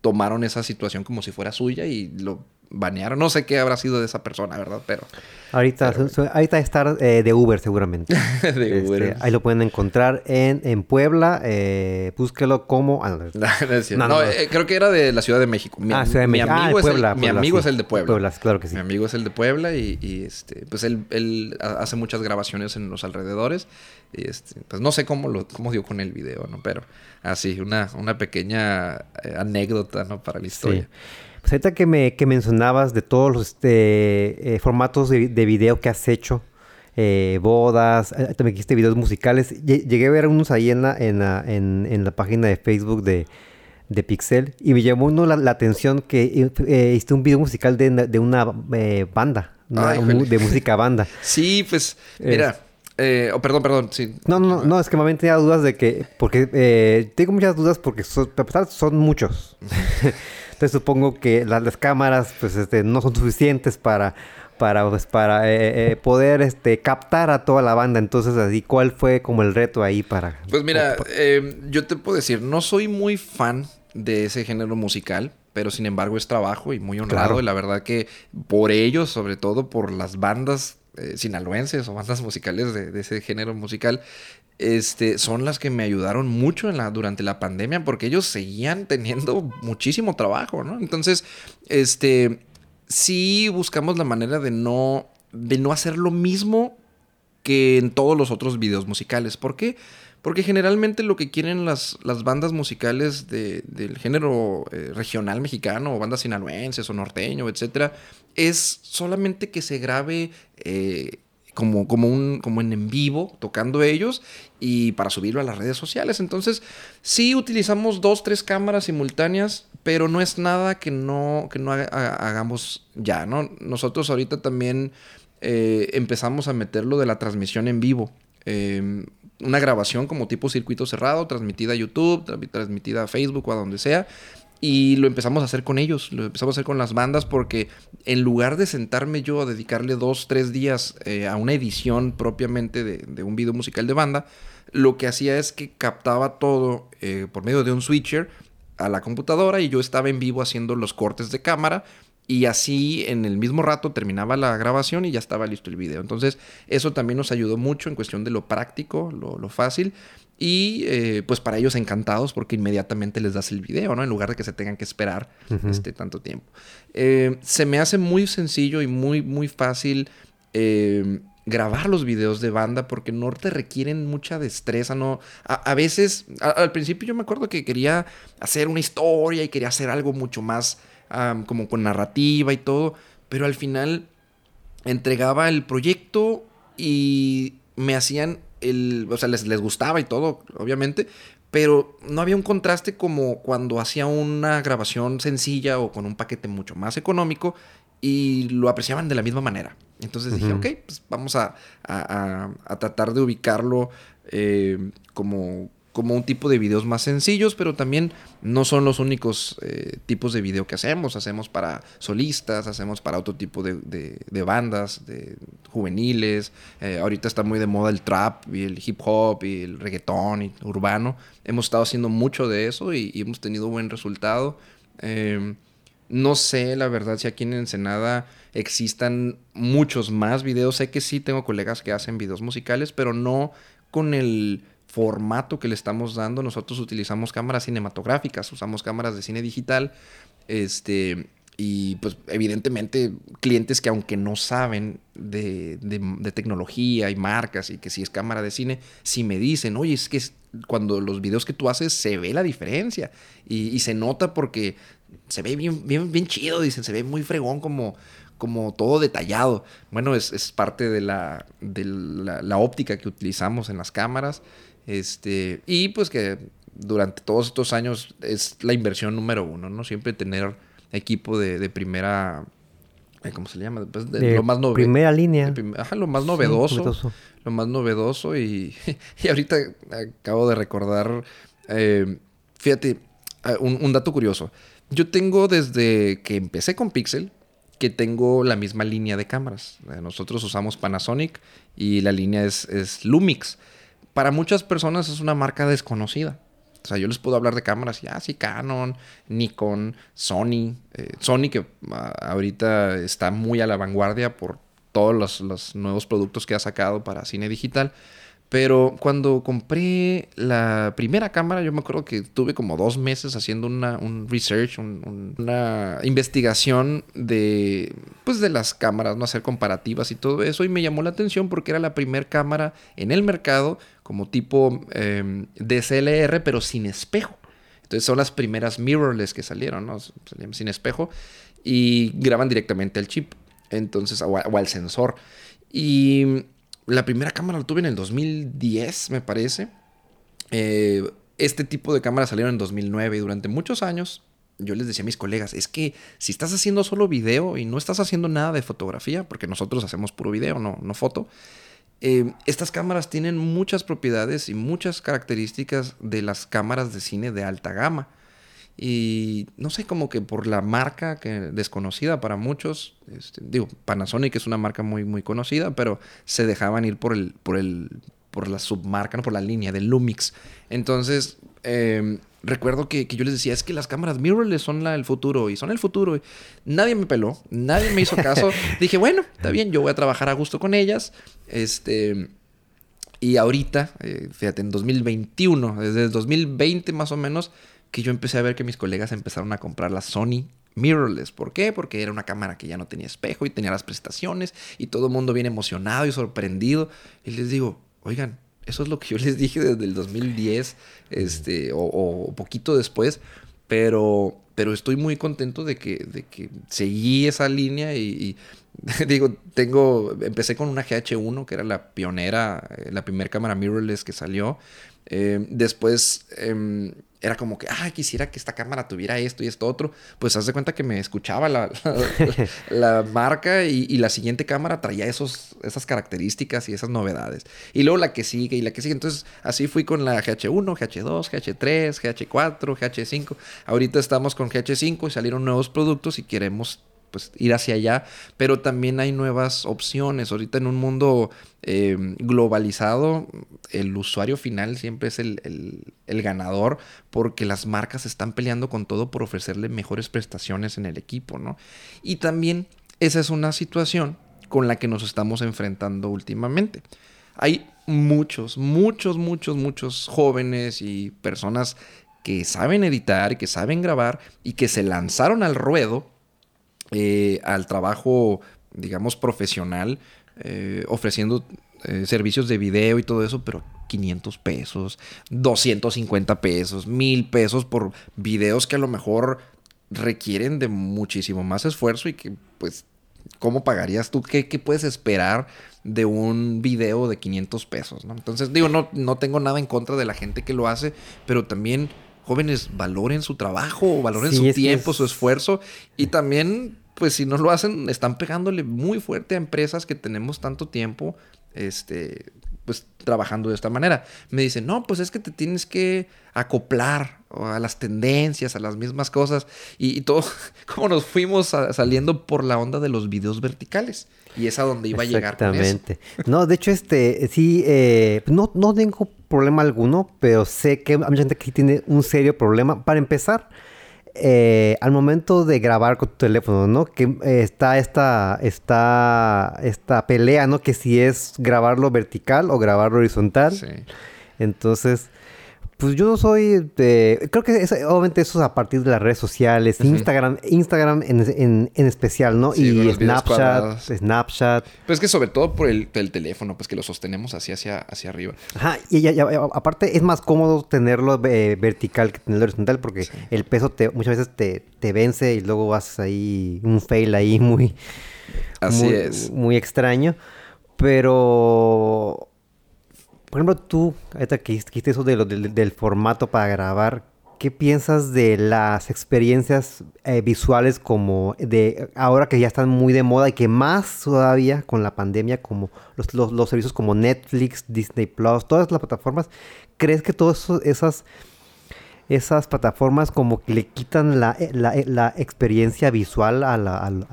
tomaron esa situación como si fuera suya y lo banearon. No sé qué habrá sido de esa persona, ¿verdad? Pero... Ahorita, su- su- ahorita estar eh, de Uber seguramente. de Este, Uber. ahí lo pueden encontrar en, en Puebla. eh, búsquelo como... ah, no, No, no. No, eh, creo que era de la Ciudad de México. Mi, Ah, Ciudad de mi México. Ah, amigo, es, Puebla, el, mi Puebla, amigo sí. es el de Puebla. Puebla, claro que sí. Mi amigo es el de Puebla y, y, este, pues él, él ha- hace muchas grabaciones en los alrededores. Y este, pues no sé cómo lo cómo dio con el video, ¿no? Pero así, una, una pequeña eh, anécdota, ¿no? Para la historia. Sí. Pues ahorita que me que mencionabas de todos los este, eh, formatos de, de video que has hecho, eh, bodas, eh, también hiciste videos musicales. Lle- Llegué a ver unos ahí en la, en la, en, en la página de Facebook de, de Pixel y me llamó uno la, la atención que eh, eh, hiciste un video musical de, una- de una eh, banda, una- Ay, de música banda. Sí, pues, mira. eh, oh, perdón, perdón. Sí. No, no, no, es que bien tenía dudas de que, porque eh, tengo muchas dudas porque son, a pesar, son muchos. Entonces supongo que la- las cámaras pues este, no son suficientes para, para, pues, para eh, eh, poder este, captar a toda la banda. Entonces así, ¿cuál fue como el reto ahí para...? Pues mira, eh, yo te puedo decir, no soy muy fan de ese género musical, pero sin embargo es trabajo y muy honrado. Claro. Y la verdad que por ellos, sobre todo por las bandas eh, sinaloenses o bandas musicales de, de ese género musical, este, son las que me ayudaron mucho en la, durante la pandemia porque ellos seguían teniendo muchísimo trabajo, ¿no? Entonces, este, sí buscamos la manera de no, de no hacer lo mismo que en todos los otros videos musicales. ¿Por qué? Porque generalmente lo que quieren las, las bandas musicales de- del género eh, regional mexicano, o bandas sinaloenses, o norteño, etcétera, es solamente que se grabe eh, como, como, un, como en en vivo, tocando ellos, y para subirlo a las redes sociales. Entonces, sí utilizamos dos, tres cámaras simultáneas, pero no es nada que no, que no haga- hagamos ya, ¿no? Nosotros ahorita también eh, empezamos a meterlo de la transmisión en vivo. Eh, una grabación como tipo circuito cerrado, transmitida a YouTube, tra- transmitida a Facebook o a donde sea. Y lo empezamos a hacer con ellos, lo empezamos a hacer con las bandas porque en lugar de sentarme yo a dedicarle dos, tres días eh, a una edición propiamente de, de un video musical de banda, lo que hacía es que captaba todo eh, por medio de un switcher a la computadora y yo estaba en vivo haciendo los cortes de cámara y así en el mismo rato terminaba la grabación y ya estaba listo el video. Entonces eso también nos ayudó mucho en cuestión de lo práctico, lo, lo fácil. Y eh, pues para ellos encantados porque inmediatamente les das el video, ¿no? En lugar de que se tengan que esperar este tanto tiempo. Eh, se me hace muy sencillo y muy, muy fácil eh, grabar los videos de banda porque no te requieren mucha destreza, ¿no? A, a veces, a- al principio yo me acuerdo que quería hacer una historia y quería hacer algo mucho más como con narrativa y todo, pero al final entregaba el proyecto y me hacían el, o sea, les, les gustaba y todo, obviamente, pero no había un contraste como cuando hacía una grabación sencilla o con un paquete mucho más económico y lo apreciaban de la misma manera. Entonces dije, Ujú. ok, pues vamos a, a- a- a tratar de ubicarlo eh, como, como un tipo de videos más sencillos, pero también no son los únicos eh, tipos de video que hacemos. Hacemos para solistas, hacemos para otro tipo de, de- bandas, de juveniles. Eh, ahorita está muy de moda el trap y el hip hop y el reggaetón y urbano. Hemos estado haciendo mucho de eso y, y hemos tenido buen resultado. Eh, no sé, la verdad, si aquí en Ensenada existan muchos más videos. Sé que sí tengo colegas que hacen videos musicales, pero no con el formato que le estamos dando. Nosotros utilizamos cámaras cinematográficas, usamos cámaras de cine digital. Este. Y pues evidentemente clientes que aunque no saben de, de- tecnología y marcas y que si es cámara de cine, si me dicen, oye, es que cuando los videos que tú haces se ve la diferencia y, y se nota porque se ve bien, bien, bien chido, dicen, se ve muy fregón como, como todo detallado. Bueno, es, es parte de, la, de la, la óptica que utilizamos en las cámaras. Este, y pues que durante todos estos años es la inversión número uno, ¿no? Siempre tener equipo de, de primera, eh, ¿cómo se le llama? Pues de De lo más nove- primera línea. prim- Ajá, lo más Sí, novedoso novedoso. lo más novedoso y, y ahorita acabo de recordar, eh, fíjate, ah, un, un dato curioso. Yo tengo desde que empecé con Pixel que tengo la misma línea de cámaras. Eh, Nosotros usamos Panasonic y la línea es, es Lumix. Para muchas personas es una marca desconocida. O sea, yo les puedo hablar de cámaras y, ah, sí, Canon, Nikon, Sony. Eh, Sony que ah, ahorita está muy a la vanguardia por todos los, los nuevos productos que ha sacado para cine digital. Pero cuando compré la primera cámara, yo me acuerdo que tuve como dos meses haciendo una, un research, un- un- una investigación de, pues de las cámaras, no hacer comparativas y todo eso. Y me llamó la atención porque era la primera cámara en el mercado como tipo eh, DSLR, pero sin espejo. Entonces son las primeras mirrorless que salieron, ¿no? Salían sin espejo y graban directamente al chip. Entonces, o al sensor. Y la primera cámara la tuve en el 2010, me parece. Eh, este tipo de cámaras salieron en 2009 y durante muchos años yo les decía a mis colegas, es que si estás haciendo solo video y no estás haciendo nada de fotografía, porque nosotros hacemos puro video, no, no foto, eh, estas cámaras tienen muchas propiedades y muchas características de las cámaras de cine de alta gama. Y no sé, como que por la marca que desconocida para muchos, este, digo, Panasonic es una marca muy, muy conocida, pero se dejaban ir por el, por el, por la submarca, no por la línea del Lumix. Entonces, em, recuerdo que, yo les decía, es que las cámaras mirrorless son la, el futuro y son el futuro. Nadie me peló, nadie me hizo caso. Dije, bueno, está bien, yo voy a trabajar a gusto con ellas. Este, y ahorita, eh, fíjate, en 2021, desde el 2020 más o menos, que yo empecé a ver que mis colegas empezaron a comprar la Sony mirrorless. ¿Por qué? Porque era una cámara que ya no tenía espejo y tenía las prestaciones y todo el mundo viene emocionado y sorprendido. Y les digo, oigan, eso es lo que yo les dije desde el 2010, este, o, poquito después, pero, pero estoy muy contento de que, de que seguí esa línea y, digo, tengo, empecé con una GH1 que era la pionera, eh, la primera cámara mirrorless que salió. Eh, después em, era como que, ah, quisiera que esta cámara tuviera esto y esto otro. Pues haz de cuenta que me escuchaba la, la, marca y, la siguiente cámara traía esos, esas características y esas novedades. Y luego la que sigue y la que sigue. Entonces así fui con la GH1, GH2, GH3, GH4, GH5. Ahorita estamos con GH5 y salieron nuevos productos y queremos pues ir hacia allá, pero también hay nuevas opciones. Ahorita en un mundo eh, globalizado, el usuario final siempre es el, ganador porque las marcas están peleando con todo por ofrecerle mejores prestaciones en el equipo, ¿no? Y también esa es una situación con la que nos estamos enfrentando últimamente. Hay muchos, muchos, muchos, muchos jóvenes y personas que saben editar, que saben grabar y que se lanzaron al ruedo eh, al trabajo, digamos, profesional, eh, ofreciendo eh, servicios de video y todo eso, pero 500 pesos, 250 pesos, 1000 pesos por videos que a lo mejor requieren de muchísimo más esfuerzo y que pues ¿cómo pagarías tú? ¿Qué, puedes esperar de un video de 500 pesos? ¿no? Entonces, digo, no, no tengo nada en contra de la gente que lo hace, pero también jóvenes valoren su trabajo, valoren su tiempo, su esfuerzo y también pues si no lo hacen, están pegándole muy fuerte a empresas que tenemos tanto tiempo, este, pues trabajando de esta manera. Me dicen, no, pues es que te tienes que acoplar a las tendencias, a las mismas cosas. Y, todo, como nos fuimos saliendo por la onda de los videos verticales. Y es a donde iba a llegar. Exactamente. No, de hecho, este, sí, eh, no, no tengo problema alguno, pero sé que hay gente que tiene un serio problema. Para empezar, eh, al momento de grabar con tu teléfono, ¿no? Que eh, está esta, esta, esta pelea, ¿no? Que si es grabarlo vertical o grabarlo horizontal. Sí. Entonces, pues yo no soy de... Creo que obviamente eso es a partir de las redes sociales. Instagram, Instagram en, especial, ¿no? y Snapchat, Snapchat. Pues es que sobre todo por el, teléfono, pues que lo sostenemos así hacia, hacia arriba. Ajá, y, aparte es más cómodo tenerlo eh, vertical que tenerlo horizontal porque el peso te, muchas veces te, te vence y luego vas ahí un fail ahí muy... Así es. Muy extraño. Pero por ejemplo, tú, ahorita que dijiste eso de lo, del, formato para grabar, ¿qué piensas de las experiencias eh, visuales como de ahora que ya están muy de moda y que más todavía con la pandemia, como los, los, servicios como Netflix, Disney Plus, todas las plataformas? ¿Crees que todas esas esas plataformas como que le quitan la, eh, eh, la, experiencia visual la, al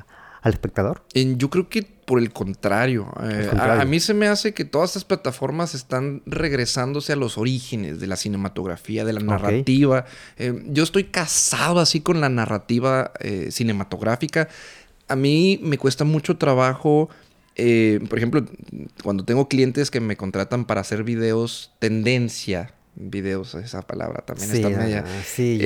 espectador? yo creo que por el contrario. Eh, a, mí se me hace que todas estas plataformas están regresándose a los orígenes de la cinematografía, de la narrativa. Eh, yo estoy casado así con la narrativa eh, cinematográfica. A mí me cuesta mucho trabajo. por ejemplo, cuando tengo clientes que me contratan para hacer videos tendencia, videos, esa palabra también está media. Sí,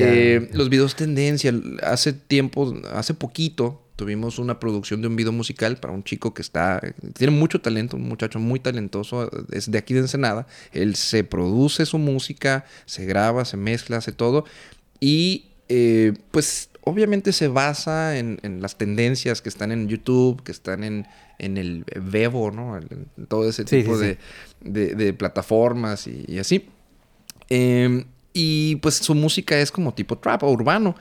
los videos tendencia, hace tiempo, hace poquito, tuvimos una producción de un video musical para un chico que está, tiene mucho talento, un muchacho muy talentoso, es de aquí de Ensenada. Él se produce su música, se graba, se mezcla, hace todo. Y eh, pues obviamente se basa en, en las tendencias que están en YouTube, que están en, en el Vevo, ¿no? En todo ese Sí, tipo sí, de, de- de plataformas y, y así. Eh, y pues su música es como tipo trap o urbano.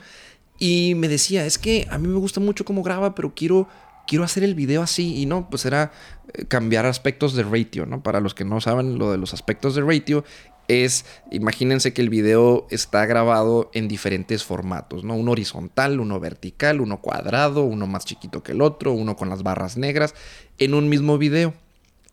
Y me decía, es que a mí me gusta mucho cómo graba, pero quiero, quiero hacer el video así. Y no, pues era eh, cambiar aspectos de ratio, ¿no? Para los que no saben lo de los aspectos de ratio, es, imagínense que el video está grabado en diferentes formatos, ¿no? Uno horizontal, uno vertical, uno cuadrado, uno más chiquito que el otro, uno con las barras negras, en un mismo video.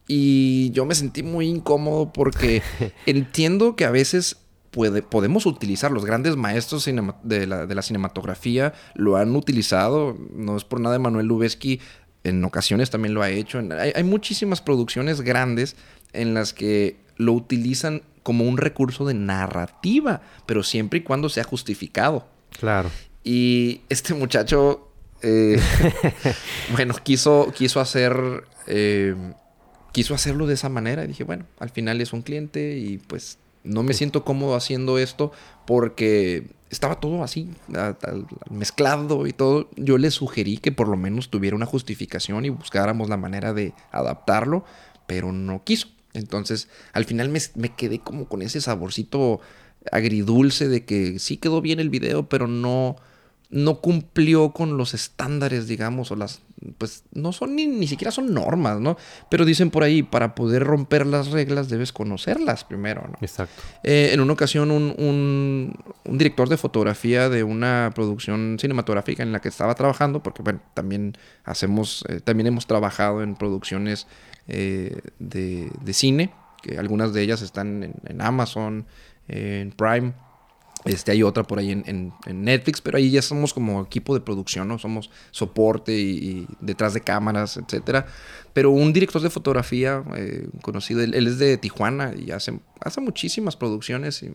Y yo me sentí muy incómodo porque entiendo que a veces puede, podemos utilizar, los grandes maestros de, la, de la cinematografía lo han utilizado, no es por nada Manuel Lubezki, en ocasiones también lo ha hecho. Hay, hay muchísimas producciones grandes en las que lo utilizan como un recurso de narrativa, pero siempre y cuando sea justificado. Claro. Y este muchacho, eh, bueno, quiso, quiso hacer, eh, quiso hacerlo de esa manera. Y dije, bueno, al final es un cliente y pues no me siento cómodo haciendo esto porque estaba todo así, mezclado y todo. Yo le sugerí que por lo menos tuviera una justificación y buscáramos la manera de adaptarlo, pero no quiso. Entonces, al final me, me quedé como con ese saborcito agridulce de que sí quedó bien el video, pero no, no cumplió con los estándares, digamos, o las, pues no son ni, ni siquiera son normas, ¿no? Pero dicen por ahí, para poder romper las reglas debes conocerlas primero, ¿no? Exacto. Eh, en una ocasión, un, un- un director de fotografía de una producción cinematográfica en la que estaba trabajando, porque bueno, también hacemos, eh, también hemos trabajado en producciones eh, de, de cine, que algunas de ellas están en, en Amazon, en Prime. Este, hay otra por ahí en, en- en Netflix, pero ahí ya somos como equipo de producción, ¿no? Somos soporte y, y detrás de cámaras, etcétera. Pero un director de fotografía eh, conocido, él, él es de Tijuana y hace, hace muchísimas producciones. y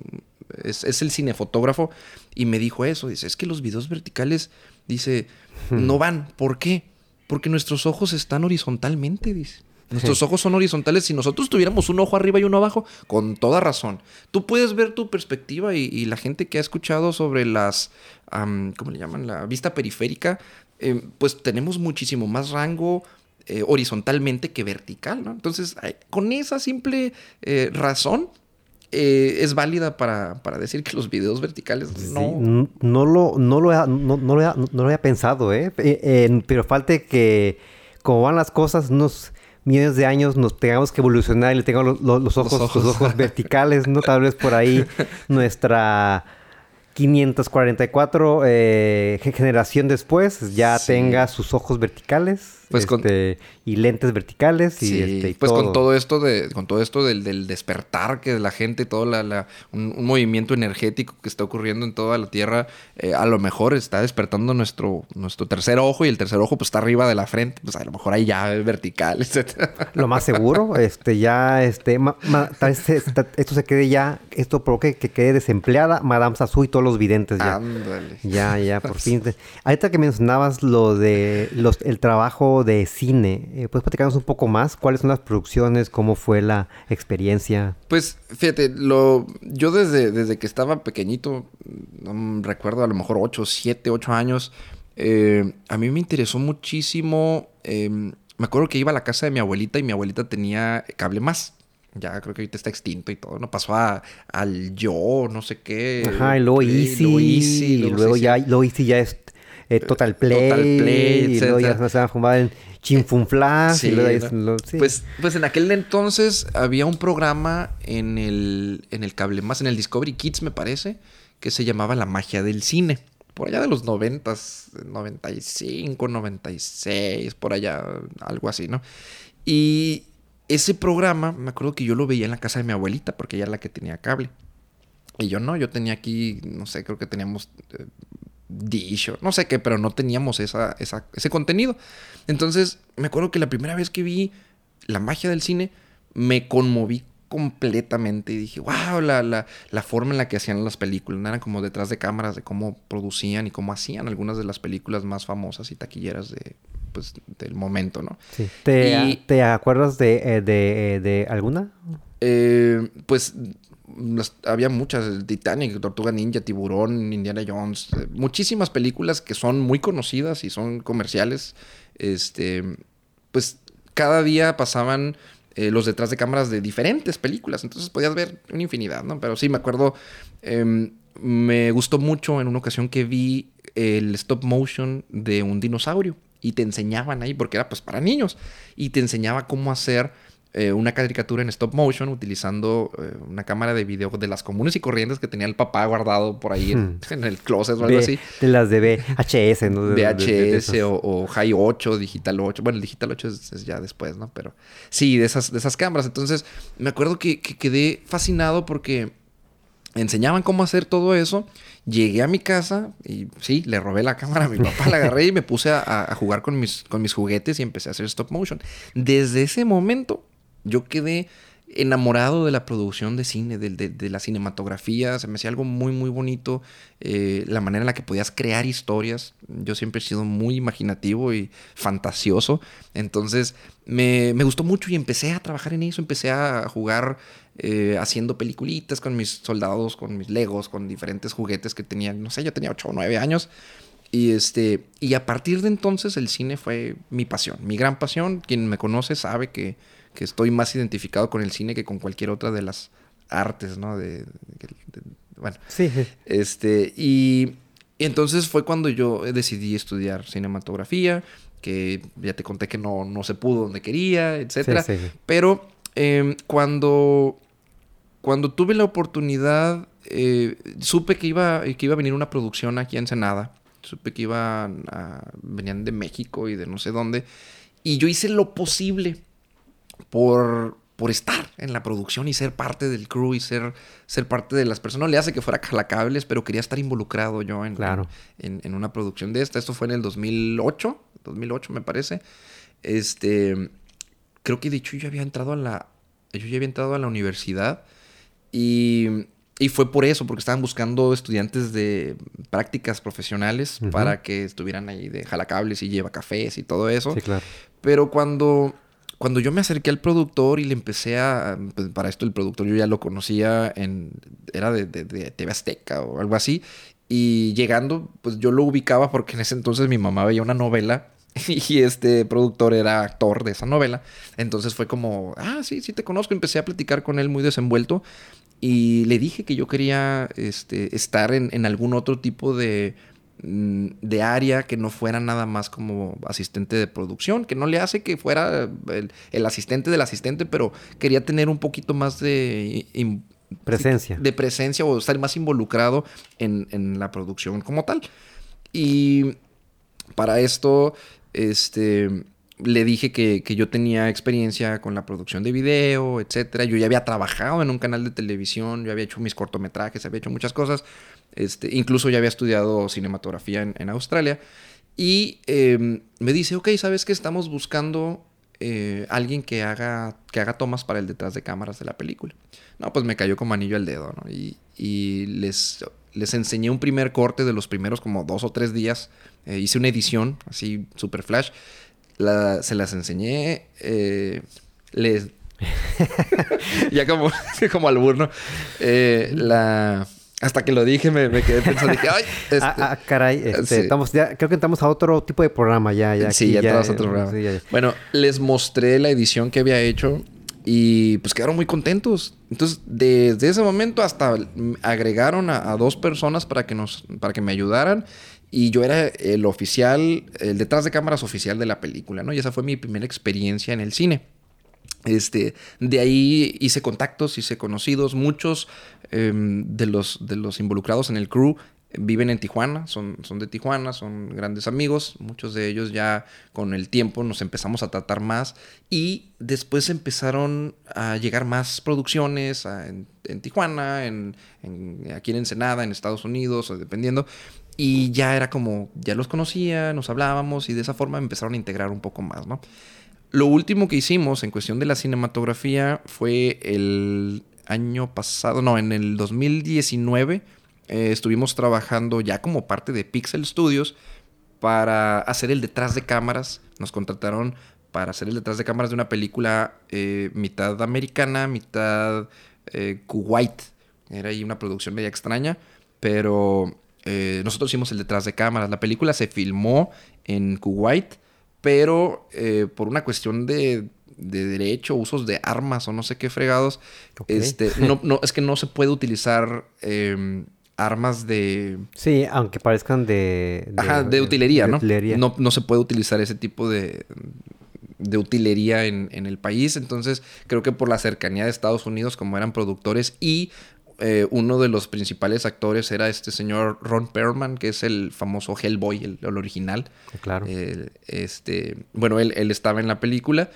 es, es el cinefotógrafo y me dijo eso. Dice, es que los videos verticales, dice, no van. ¿Por qué? Porque nuestros ojos están horizontalmente, dice. Nuestros ojos son horizontales. Si nosotros tuviéramos un ojo arriba y uno abajo, con toda razón. Tú puedes ver tu perspectiva y, y la gente que ha escuchado sobre las, ¿cómo le llaman? La vista periférica, eh, pues tenemos muchísimo más rango eh, horizontalmente que vertical, ¿no? Entonces, con esa simple eh, razón, eh, es válida para, para decir que los videos verticales no... no, lo, no, lo, he- no, no lo, he- no lo había pensado, ¿eh? Pero falta que, como van las cosas, unos millones de años nos tengamos que evolucionar y le tengamos los, los- los ojos, los ojos. ojos verticales, ¿no? Tal vez por ahí nuestra 544 eh, ge- generación después ya Sí. tenga sus ojos verticales Pues con- este, y lentes verticales y, Sí, este, y pues con todo esto de, con todo esto del, del despertar que la gente, todo la, la- un, un movimiento energético que está ocurriendo en toda la Tierra, eh, a lo mejor está despertando nuestro, nuestro tercer ojo y el tercer ojo pues está arriba de la frente, pues a lo mejor ahí ya vertical, etcétera. Lo más seguro, este, ya, este, ma- ma- tal vez esta- esto se quede ya, esto provoque que quede desempleada Madame Sassou y todos los videntes ya. Ándale. Ya, ya, por fin. Ahorita que mencionabas lo de los, el trabajo de cine, eh, ¿puedes platicarnos un poco más? ¿Cuáles son las producciones? ¿Cómo fue la experiencia? Pues fíjate, lo, yo desde, desde que estaba pequeñito, no recuerdo a lo mejor 8, 7, 8 años, eh, a mí me interesó muchísimo. eh, me acuerdo que iba a la casa de mi abuelita y mi abuelita tenía cable más. Ya creo que ahorita está extinto y todo, ¿no? Pasó a- al yo, no sé qué. Ajá, eh, Easy, luego Easy, y luego ya, Easy ya es eh, Total Play, Total Play, y luego ya se en Chinfunflas, Sí. Pues, pues en aquel entonces había un programa en el, en el cable más, en el Discovery Kids, me parece, que se llamaba La magia del cine. Por allá de los noventas, 95, 96, por allá, algo así, ¿no? Y ese programa, me acuerdo que yo lo veía en la casa de mi abuelita, porque ella era la que tenía cable. Y yo no, yo tenía aquí, no sé, creo que teníamos eh, Dish o no sé qué, pero no teníamos esa, esa- ese contenido. Entonces, me acuerdo que la primera vez que vi la magia del cine, me conmoví completamente y dije, wow, la, la, la forma en la que hacían las películas, ¿no? eran como detrás de cámaras, de cómo producían y cómo hacían algunas de las películas más famosas y taquilleras de, pues, del momento, ¿no? Sí. ¿Te, Y- te acuerdas de, eh, de, eh, de alguna? Eh, pues había muchas, Titanic, Tortuga Ninja, Tiburón, Indiana Jones, eh, muchísimas películas que son muy conocidas y son comerciales. Este, pues cada día pasaban eh, los detrás de cámaras de diferentes películas, entonces podías ver una infinidad, ¿no? Pero sí, me acuerdo, em, me gustó mucho en una ocasión que vi el stop motion de un dinosaurio y te enseñaban ahí, porque era pues para niños, y te enseñaba cómo hacer eh, una caricatura en stop motion utilizando eh, una cámara de video de las comunes y corrientes que tenía el papá guardado por ahí en, hmm. el closet o algo así. De las de VHS, ¿no? VHS o, o, High 8, Digital 8. Bueno, el Digital 8 es, ya después, ¿no? Pero sí, de esas, de esas cámaras. Entonces, me acuerdo que, quedé fascinado porque enseñaban cómo hacer todo eso. Llegué a mi casa y sí, le robé la cámara a mi papá, la agarré y me puse a, a, jugar con mis, con mis juguetes y empecé a hacer stop motion. Desde ese momento yo quedé enamorado de la producción de cine, de, la cinematografía, se me hacía algo muy, muy bonito, eh, la manera en la que podías crear historias, yo siempre he sido muy imaginativo y fantasioso, entonces me, gustó mucho y empecé a trabajar en eso, empecé a jugar eh, haciendo peliculitas con mis soldados, con mis legos, con diferentes juguetes que tenía, no sé, yo tenía 8 o 9 años. Y, este, y a partir de entonces el cine fue mi pasión, mi gran pasión. Quien me conoce sabe que que estoy más identificado con el cine que con cualquier otra de las artes, ¿no? De, bueno. Sí. Este, y, entonces fue cuando yo decidí estudiar cinematografía, que ya te conté que no, no se pudo donde quería, etcétera. Sí, sí, Pero em, cuando, cuando tuve la oportunidad, eh, supe que iba, que iba a venir una producción aquí en Ensenada. Supe que iban a, venían de México y de no sé dónde. Y yo hice lo posible por, por estar en la producción y ser parte del crew y ser, ser parte de las personas. No le hace que fuera calacables, pero quería estar involucrado yo en, en, una producción de esta. Esto fue en el 2008, 2008 me parece. Este, creo que de hecho yo había entrado a la, yo ya había entrado a la universidad y, y fue por eso, porque estaban buscando estudiantes de prácticas profesionales para que estuvieran ahí de jalacables y lleva cafés y todo eso. Sí, claro. Pero cuando cuando yo me acerqué al productor y le empecé a. Pues, para esto, el productor yo ya lo conocía en. Era de, de, TV Azteca o algo así. Y llegando, pues yo lo ubicaba porque en ese entonces mi mamá veía una novela y este productor era actor de esa novela. Entonces fue como, ah, sí, sí te conozco. Empecé a platicar con él muy desenvuelto y le dije que yo quería este, estar en, algún otro tipo de de área que no fuera nada más como asistente de producción, que no le hace que fuera el, asistente del asistente, pero quería tener un poquito más de presencia. De presencia o estar más involucrado en, la producción como tal. Y para esto, este le dije que, que, yo tenía experiencia con la producción de video, etcétera. Yo ya había trabajado en un canal de televisión, yo había hecho mis cortometrajes, había hecho muchas cosas. Este, incluso ya había estudiado cinematografía en, Australia. Y em, me dice, ok, ¿sabes que Estamos buscando eh, alguien que haga, que haga tomas para el detrás de cámaras de la película. No, pues me cayó como anillo al dedo, ¿no? Y, les, les enseñé un primer corte de los primeros como dos o tres días. Eh, hice una edición, así, super flash. Se las enseñé. Eh, les... ya como, como al burno. la hasta que lo dije, me, quedé pensando, dije, ay, este, ah, ah, caray, este, estamos ya, creo que entramos a otro tipo de programa ya. ya sí, ya, ya a otro programa. Bueno, les mostré la edición que había hecho y pues quedaron muy contentos. Entonces, desde ese momento hasta agregaron a, a, dos personas para que, nos, para que me ayudaran. Y yo era el oficial, el detrás de cámaras oficial de la película, ¿no? Y esa fue mi primera experiencia en el cine. Este, de ahí hice contactos, hice conocidos. Muchos em, de, los, de los involucrados en el crew viven en Tijuana, son, son de Tijuana, son grandes amigos. Muchos de ellos ya con el tiempo nos empezamos a tratar más. Y después empezaron a llegar más producciones en, Tijuana, en, aquí en Ensenada, en Estados Unidos, dependiendo. Y ya era como, ya los conocía, nos hablábamos y de esa forma empezaron a integrar un poco más, ¿no? Lo último que hicimos en cuestión de la cinematografía fue el año pasado, no, en el 2019 eh, estuvimos trabajando ya como parte de Pixel Studios para hacer el detrás de cámaras. Nos contrataron para hacer el detrás de cámaras de una película eh, mitad americana, mitad eh, Kuwait. Era ahí una producción media extraña, pero eh, nosotros hicimos el detrás de cámaras. La película se filmó en Kuwait, pero eh, por una cuestión de, de derecho, usos de armas o no sé qué fregados, este, no, no, es que no se puede utilizar eh, armas de... Sí, aunque parezcan de... Ajá, de utilería, de ¿no? utilería. ¿no? No se puede utilizar ese tipo de, de utilería en, en el país. Entonces, creo que por la cercanía de Estados Unidos, como eran productores, y eh, uno de los principales actores era este señor Ron Perlman, que es el famoso Hellboy, el, el original. Claro. Eh, este, bueno, él, él estaba en la película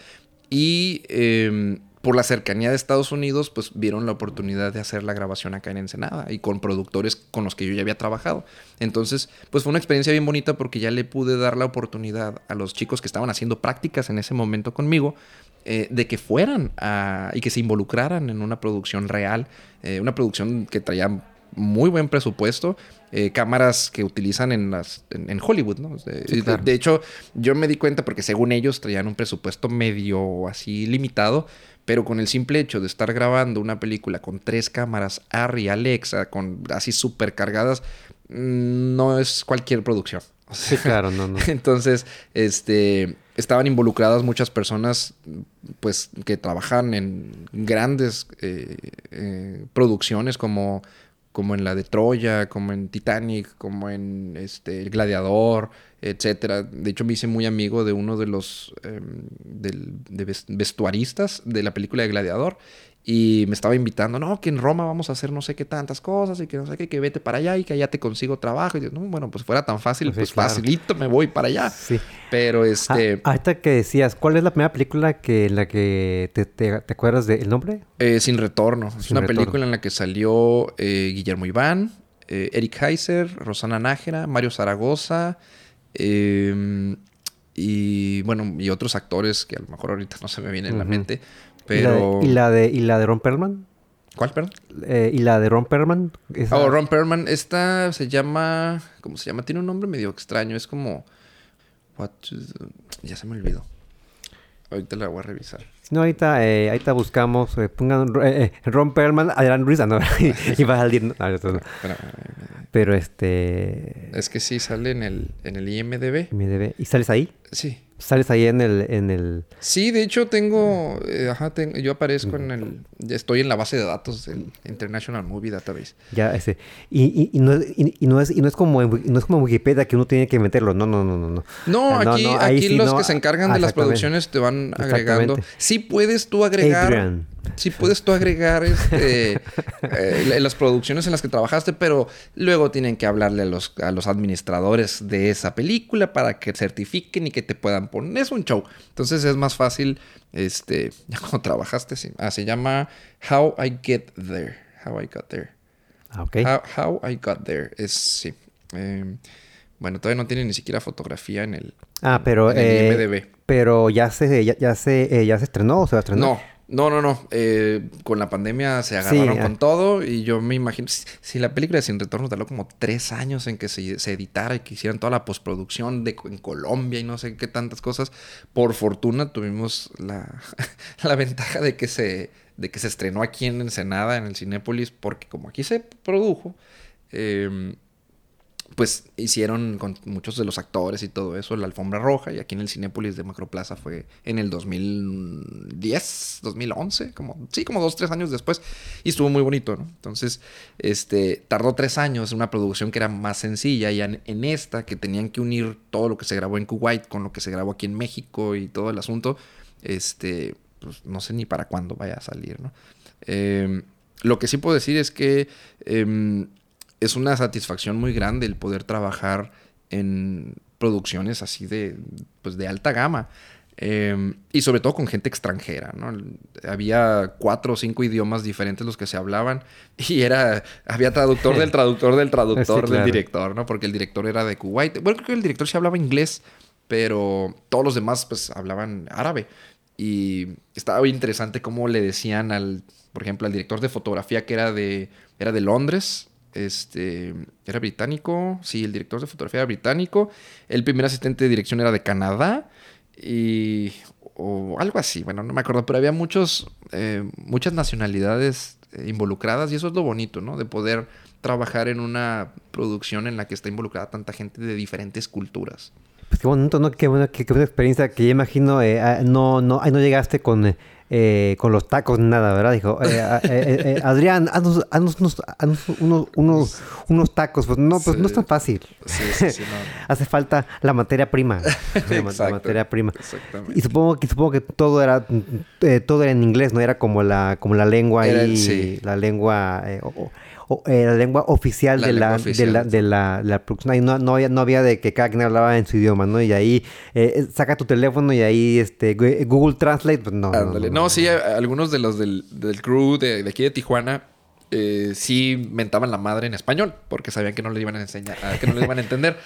y eh, por la cercanía de Estados Unidos, pues vieron la oportunidad de hacer la grabación acá en Ensenada y con productores con los que yo ya había trabajado. Entonces, pues fue una experiencia bien bonita porque ya le pude dar la oportunidad a los chicos que estaban haciendo prácticas en ese momento conmigo eh, de que fueran a- y que se involucraran en una producción real, eh, una producción que traía muy buen presupuesto, eh, cámaras que utilizan en, las, en, en Hollywood, ¿no? De, Sí, de- claro. de hecho, yo me di cuenta porque según ellos traían un presupuesto medio así limitado, pero con el simple hecho de estar grabando una película con tres cámaras Arri, Alexa, con así súper cargadas, mm, no es cualquier producción. Sí, claro, no, no. entonces, este, estaban involucradas muchas personas, pues, que trabajan en grandes eh, eh, producciones como, como en la de Troya, como en Titanic, como en este, El Gladiador, etcétera. De hecho, me hice muy amigo de uno de los em, del- de ves- vestuaristas de la película de Gladiador. Y me estaba invitando, no, que en Roma vamos a hacer no sé qué tantas cosas y que no sé qué, que vete para allá y que allá te consigo trabajo. Y yo, no, bueno, pues fuera tan fácil, Pues sí, pues claro. facilito me voy para allá. Sí. Pero este, Ah, ahorita que decías, ¿cuál es la primera película que en la que te, te- te acuerdas del nombre? eh, Sin Retorno. Es una Retorno. película en la que salió eh, Guillermo Iván, eh, Eric Heiser, Rosana Nájera, Mario Zaragoza eh, y bueno, y otros actores que a lo mejor ahorita no se me vienen en la Ujú. ¿Y la de-. ¿Y la de, y la de Ron Perlman? ¿Cuál, perdón? Eh, ¿Y la de Ron Perlman? Esa- Oh, Ron Perlman. Esta se llama... ¿Cómo se llama? Tiene un nombre medio extraño. Es como... What Ya se me olvidó. Ahorita la voy a revisar. No, ahorita, eh, ahorita buscamos, eh, pongan eh, eh, Ron Perlman, Adrián Ruiz, ah, no, y, y va a salir, no, no, Pero este... es que sí sale en el, en el IMDB. MDB. ¿Y sales ahí? Sí. ¿Sales ahí en el... En el... Sí, de hecho tengo... eh, ajá, tengo- yo aparezco en el... ya Estoy en la base de datos del International Movie Database. Ya, ese. Y, y, y no, es- y, no es, y no es como en, no es como Wikipedia que uno tiene que meterlo. No, no, no, no. No, No, Ah, aquí, ahí aquí sí los que se encargan de las producciones te van agregando. Sí puedes tú agregar... Adrian. Sí puedes tú agregar este, eh, las producciones en las que trabajaste, pero luego tienen que hablarle a los, a los administradores de esa película para que certifiquen y que te puedan poner. Es un show. Entonces es más fácil, este, ya cuando trabajaste, sí. Ah, se llama How I Get There. How I Got There. Ah, ok. How, How I Got There. Es, sí. Eh, bueno, todavía no tiene ni siquiera fotografía en el, Ah, pero... en el eh, IMDb. pero ya se, ya, ya se, eh, ya se estrenó o se va a estrenar. No, no, no, no. Eh, con la pandemia se agarraron Sí, con todo y yo me imagino, si, si la película de Sin Retorno tardó como tres años en que se, se editara y que hicieran toda la postproducción de, en Colombia y no sé qué tantas cosas, por fortuna tuvimos la, la ventaja de que, se, de que se estrenó aquí en Ensenada, en el Cinépolis, porque como aquí se produjo, eh, pues hicieron con muchos de los actores y todo eso la alfombra roja y aquí en el Cinépolis de Macroplaza fue en el 2010, 2011, como sí, como dos, tres años después y estuvo muy bonito, ¿no? Entonces, este, tardó tres años, una producción que era más sencilla y en, en esta que tenían que unir todo lo que se grabó en Kuwait con lo que se grabó aquí en México y todo el asunto, este, pues no sé ni para cuándo vaya a salir, ¿no? Eh, lo que sí puedo decir es que em, es una satisfacción muy grande el poder trabajar en producciones así de, pues de alta gama. Eh, y sobre todo con gente extranjera, ¿no? Había cuatro o cinco idiomas diferentes los que se hablaban y era, había traductor del traductor del traductor Sí, del claro. director, ¿no? Porque el director era de Kuwait. Bueno, creo que el director sí hablaba inglés, pero todos los demás pues hablaban árabe. Y estaba muy interesante cómo le decían al, por ejemplo, al director de fotografía que era de, era de Londres, este, era británico, sí, el director de fotografía era británico, el primer asistente de dirección era de Canadá y o algo así, bueno, no me acuerdo, pero había muchos, eh, muchas nacionalidades eh, involucradas y eso es lo bonito, ¿no? De poder trabajar en una producción en la que está involucrada tanta gente de diferentes culturas. Pues qué bonito, ¿no? Qué buena, qué, buena experiencia. Que yo imagino, eh, ah, no, no, ahí no llegaste con, con los tacos, nada, ¿verdad? Dijo, eh, ah, eh, eh, Adrián, haznos, haznos unos, haznos unos, unos, unos tacos. Pues no, pues no es tan fácil. Sí, sí, sí, no. Hace falta la materia prima. La, materia prima. Exactamente. Y supongo que supongo que todo era eh, todo era en inglés, no era como la como la lengua Era- sí. la lengua eh, o- eh, la lengua oficial La de, lengua la, oficial. de la de la de la producción. Ahí no, no había no había de que cada quien hablaba en su idioma, ¿no? Y ahí eh, saca tu teléfono y ahí este Gu- Google Translate, pues no. no, Ándale. no, No, sí, algunos de los del, del crew de, de aquí de Tijuana eh, sí mentaban la madre en español porque sabían que no le iban a enseñar, que no le iban a entender.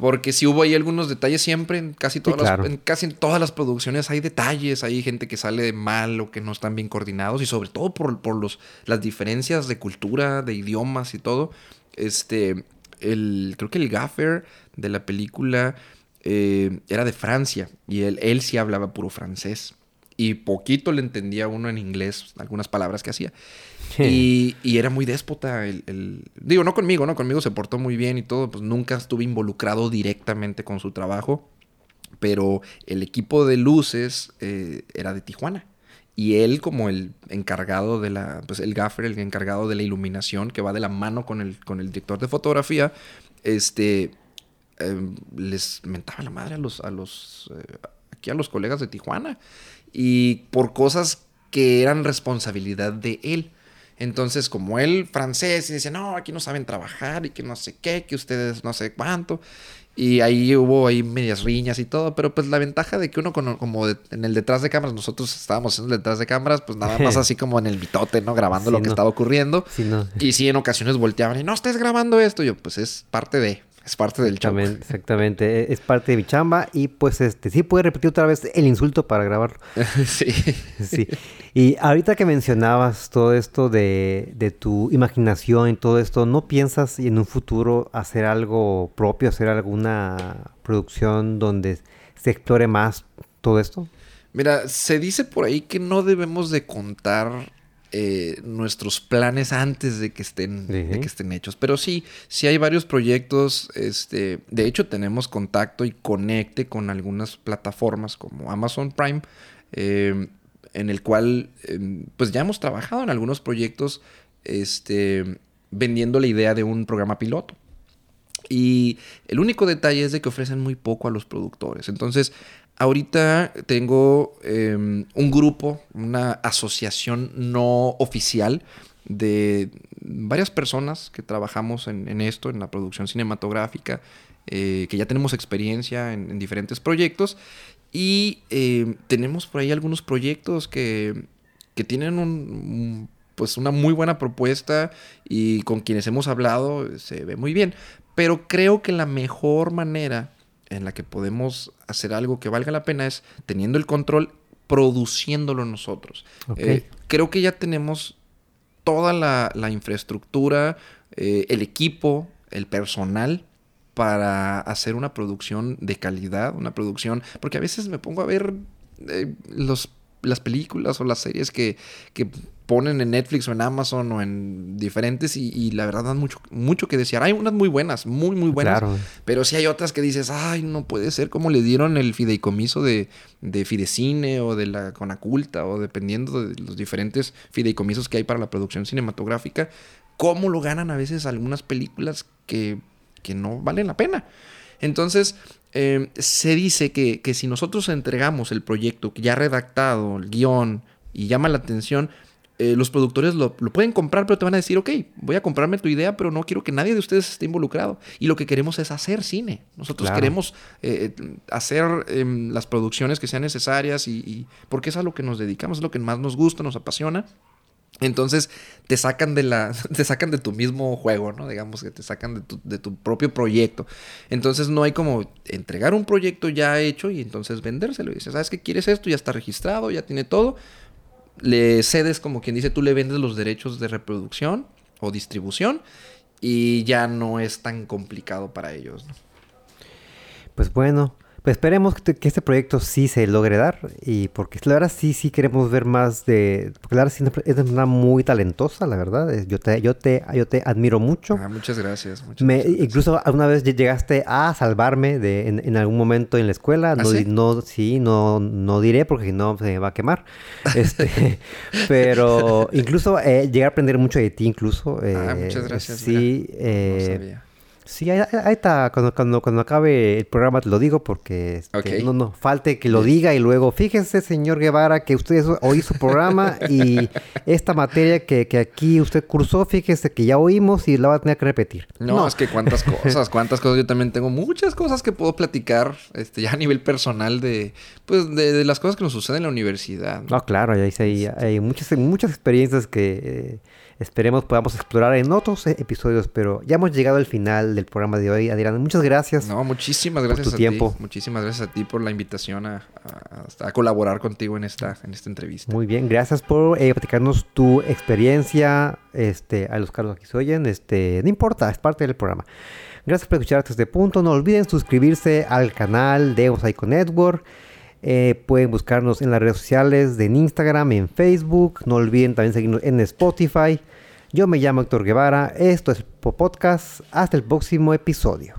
Porque sí hubo ahí algunos detalles siempre, en casi todas, las- claro. en casi en todas las producciones hay detalles, hay gente que sale mal o que no están bien coordinados y sobre todo por, por los, las diferencias de cultura, de idiomas y todo. Este, el, creo que el gaffer de la película eh, era de Francia y él, él sí hablaba puro francés. Y poquito le entendía uno en inglés algunas palabras que hacía. Y, era muy déspota. El, Digo, no conmigo, ¿no? Conmigo se portó muy bien y todo. Pues nunca estuve involucrado directamente con su trabajo. Pero el equipo de luces eh, era de Tijuana. Y él como el encargado de la... Pues el gaffer, el encargado de la iluminación, que va de la mano con el, con el director de fotografía, este... eh, les mentaba la madre a los... A los eh, aquí a los colegas de Tijuana. Y por cosas que eran responsabilidad de él. Entonces, como él francés, y dice, no, aquí no saben trabajar y que no sé qué, que ustedes no sé cuánto. Y ahí hubo ahí medias riñas y todo, pero pues la ventaja de que uno con- como de- en el detrás de cámaras, nosotros estábamos en el detrás de cámaras, pues nada más así como en el mitote, ¿no? Grabando Sí, lo que no. estaba ocurriendo. Sí, no. Y sí, en ocasiones volteaban y no estés grabando esto. Y yo, pues es parte de, es parte del. Exactamente, exactamente. E- Es parte de mi chamba y pues este sí puede repetir otra vez el insulto para grabarlo. sí. Sí. Y ahorita que mencionabas todo esto de, de tu imaginación y todo esto, ¿no piensas en un futuro hacer algo propio, hacer alguna producción donde se explore más todo esto? Mira, se dice por ahí que no debemos de contar eh, nuestros planes antes de que estén, de que estén hechos. Pero sí, sí hay varios proyectos. Este, de hecho, tenemos contacto y conecte con algunas plataformas como Amazon Prime, eh, en el cual, eh, pues ya hemos trabajado en algunos proyectos, este, vendiendo la idea de un programa piloto. Y el único detalle es de que ofrecen muy poco a los productores. Entonces, ahorita tengo eh, un grupo, una asociación no oficial de varias personas que trabajamos en, esto, en la producción cinematográfica, eh, que ya tenemos experiencia en, en diferentes proyectos. Y eh, tenemos por ahí algunos proyectos que, que tienen un, pues una muy buena propuesta y con quienes hemos hablado se ve muy bien. Pero creo que la mejor manera en la que podemos hacer algo que valga la pena es teniendo el control, produciéndolo nosotros. Eh, creo que ya tenemos toda la, la infraestructura, eh, el equipo, el personal para hacer una producción de calidad, una producción, porque a veces me pongo a ver eh, los, las películas o las series que, que ponen en Netflix o en Amazon o en diferentes y, y la verdad dan mucho, mucho que desear. Hay unas muy buenas, muy, muy buenas. Claro. Pero sí hay otras que dices, ay, no puede ser como le dieron el fideicomiso de, de Fidecine o de la Conaculta o dependiendo de los diferentes fideicomisos que hay para la producción cinematográfica, cómo lo ganan a veces algunas películas que, que no valen la pena. Entonces, eh, se dice que, que si nosotros entregamos el proyecto ya redactado, el guion, y llama la atención, eh, los productores lo, lo pueden comprar, pero te van a decir, ok, voy a comprarme tu idea, pero no quiero que nadie de ustedes esté involucrado. Y lo que queremos es hacer cine. Nosotros Claro. queremos eh, hacer em, las producciones que sean necesarias y, y- porque es a lo que nos dedicamos, es lo que más nos gusta, nos apasiona. Entonces te sacan de la, te sacan de tu mismo juego, ¿no? Digamos que te sacan de tu, de tu propio proyecto. Entonces no hay como entregar un proyecto ya hecho y entonces vendérselo. Y dices, ¿sabes qué quieres esto? Ya está registrado, ya tiene todo. Le cedes, como quien dice, tú le vendes los derechos de reproducción o distribución y ya no es tan complicado para ellos. Pues bueno, Pues esperemos que, que, este proyecto sí se logre dar y porque la verdad sí, sí queremos ver más de... Porque la verdad sí es una muy talentosa, la verdad. Yo te, yo te, yo te admiro mucho. Ah, muchas gracias. Muchas, Me, gracias. Incluso alguna vez llegaste a salvarme de, en, en algún momento en la escuela. ¿Ah, no, sí? no, sí, no, no diré porque si no se me va a quemar. Este, pero incluso eh, llegué a aprender mucho de ti incluso. ah, eh, muchas gracias. Sí, mira. eh, no sabía. Sí, ahí, ahí está. Cuando, cuando, cuando acabe el programa te lo digo porque este, Ok. no, no, falte que lo diga y luego, fíjese, señor Guevara, que usted oí su programa y esta materia que, que aquí usted cursó, fíjese que ya oímos y la va a tener que repetir. No, es que cuántas cosas, cuántas cosas. Yo también tengo muchas cosas que puedo platicar, este, ya a nivel personal de, pues, de, de las cosas que nos suceden en la universidad. No, claro, ya hice ahí, hay muchas, muchas experiencias que eh, esperemos podamos explorar en otros eh, episodios, pero ya hemos llegado al final del programa de hoy. Adrián, muchas gracias. No, muchísimas por gracias tu a tiempo. ti. Muchísimas gracias a ti por la invitación a, a- a colaborar contigo en esta, en esta entrevista. Muy bien, gracias por eh, platicarnos tu experiencia. Este, a los cargos que se oyen, este, no importa, es parte del programa. Gracias por escuchar hasta este punto. No olviden suscribirse al canal de Mosaico Network. Eh, pueden buscarnos en las redes sociales, en Instagram, en Facebook. No olviden también seguirnos en Spotify. Yo me llamo Héctor Guevara. Esto es Podcast. Hasta el próximo episodio.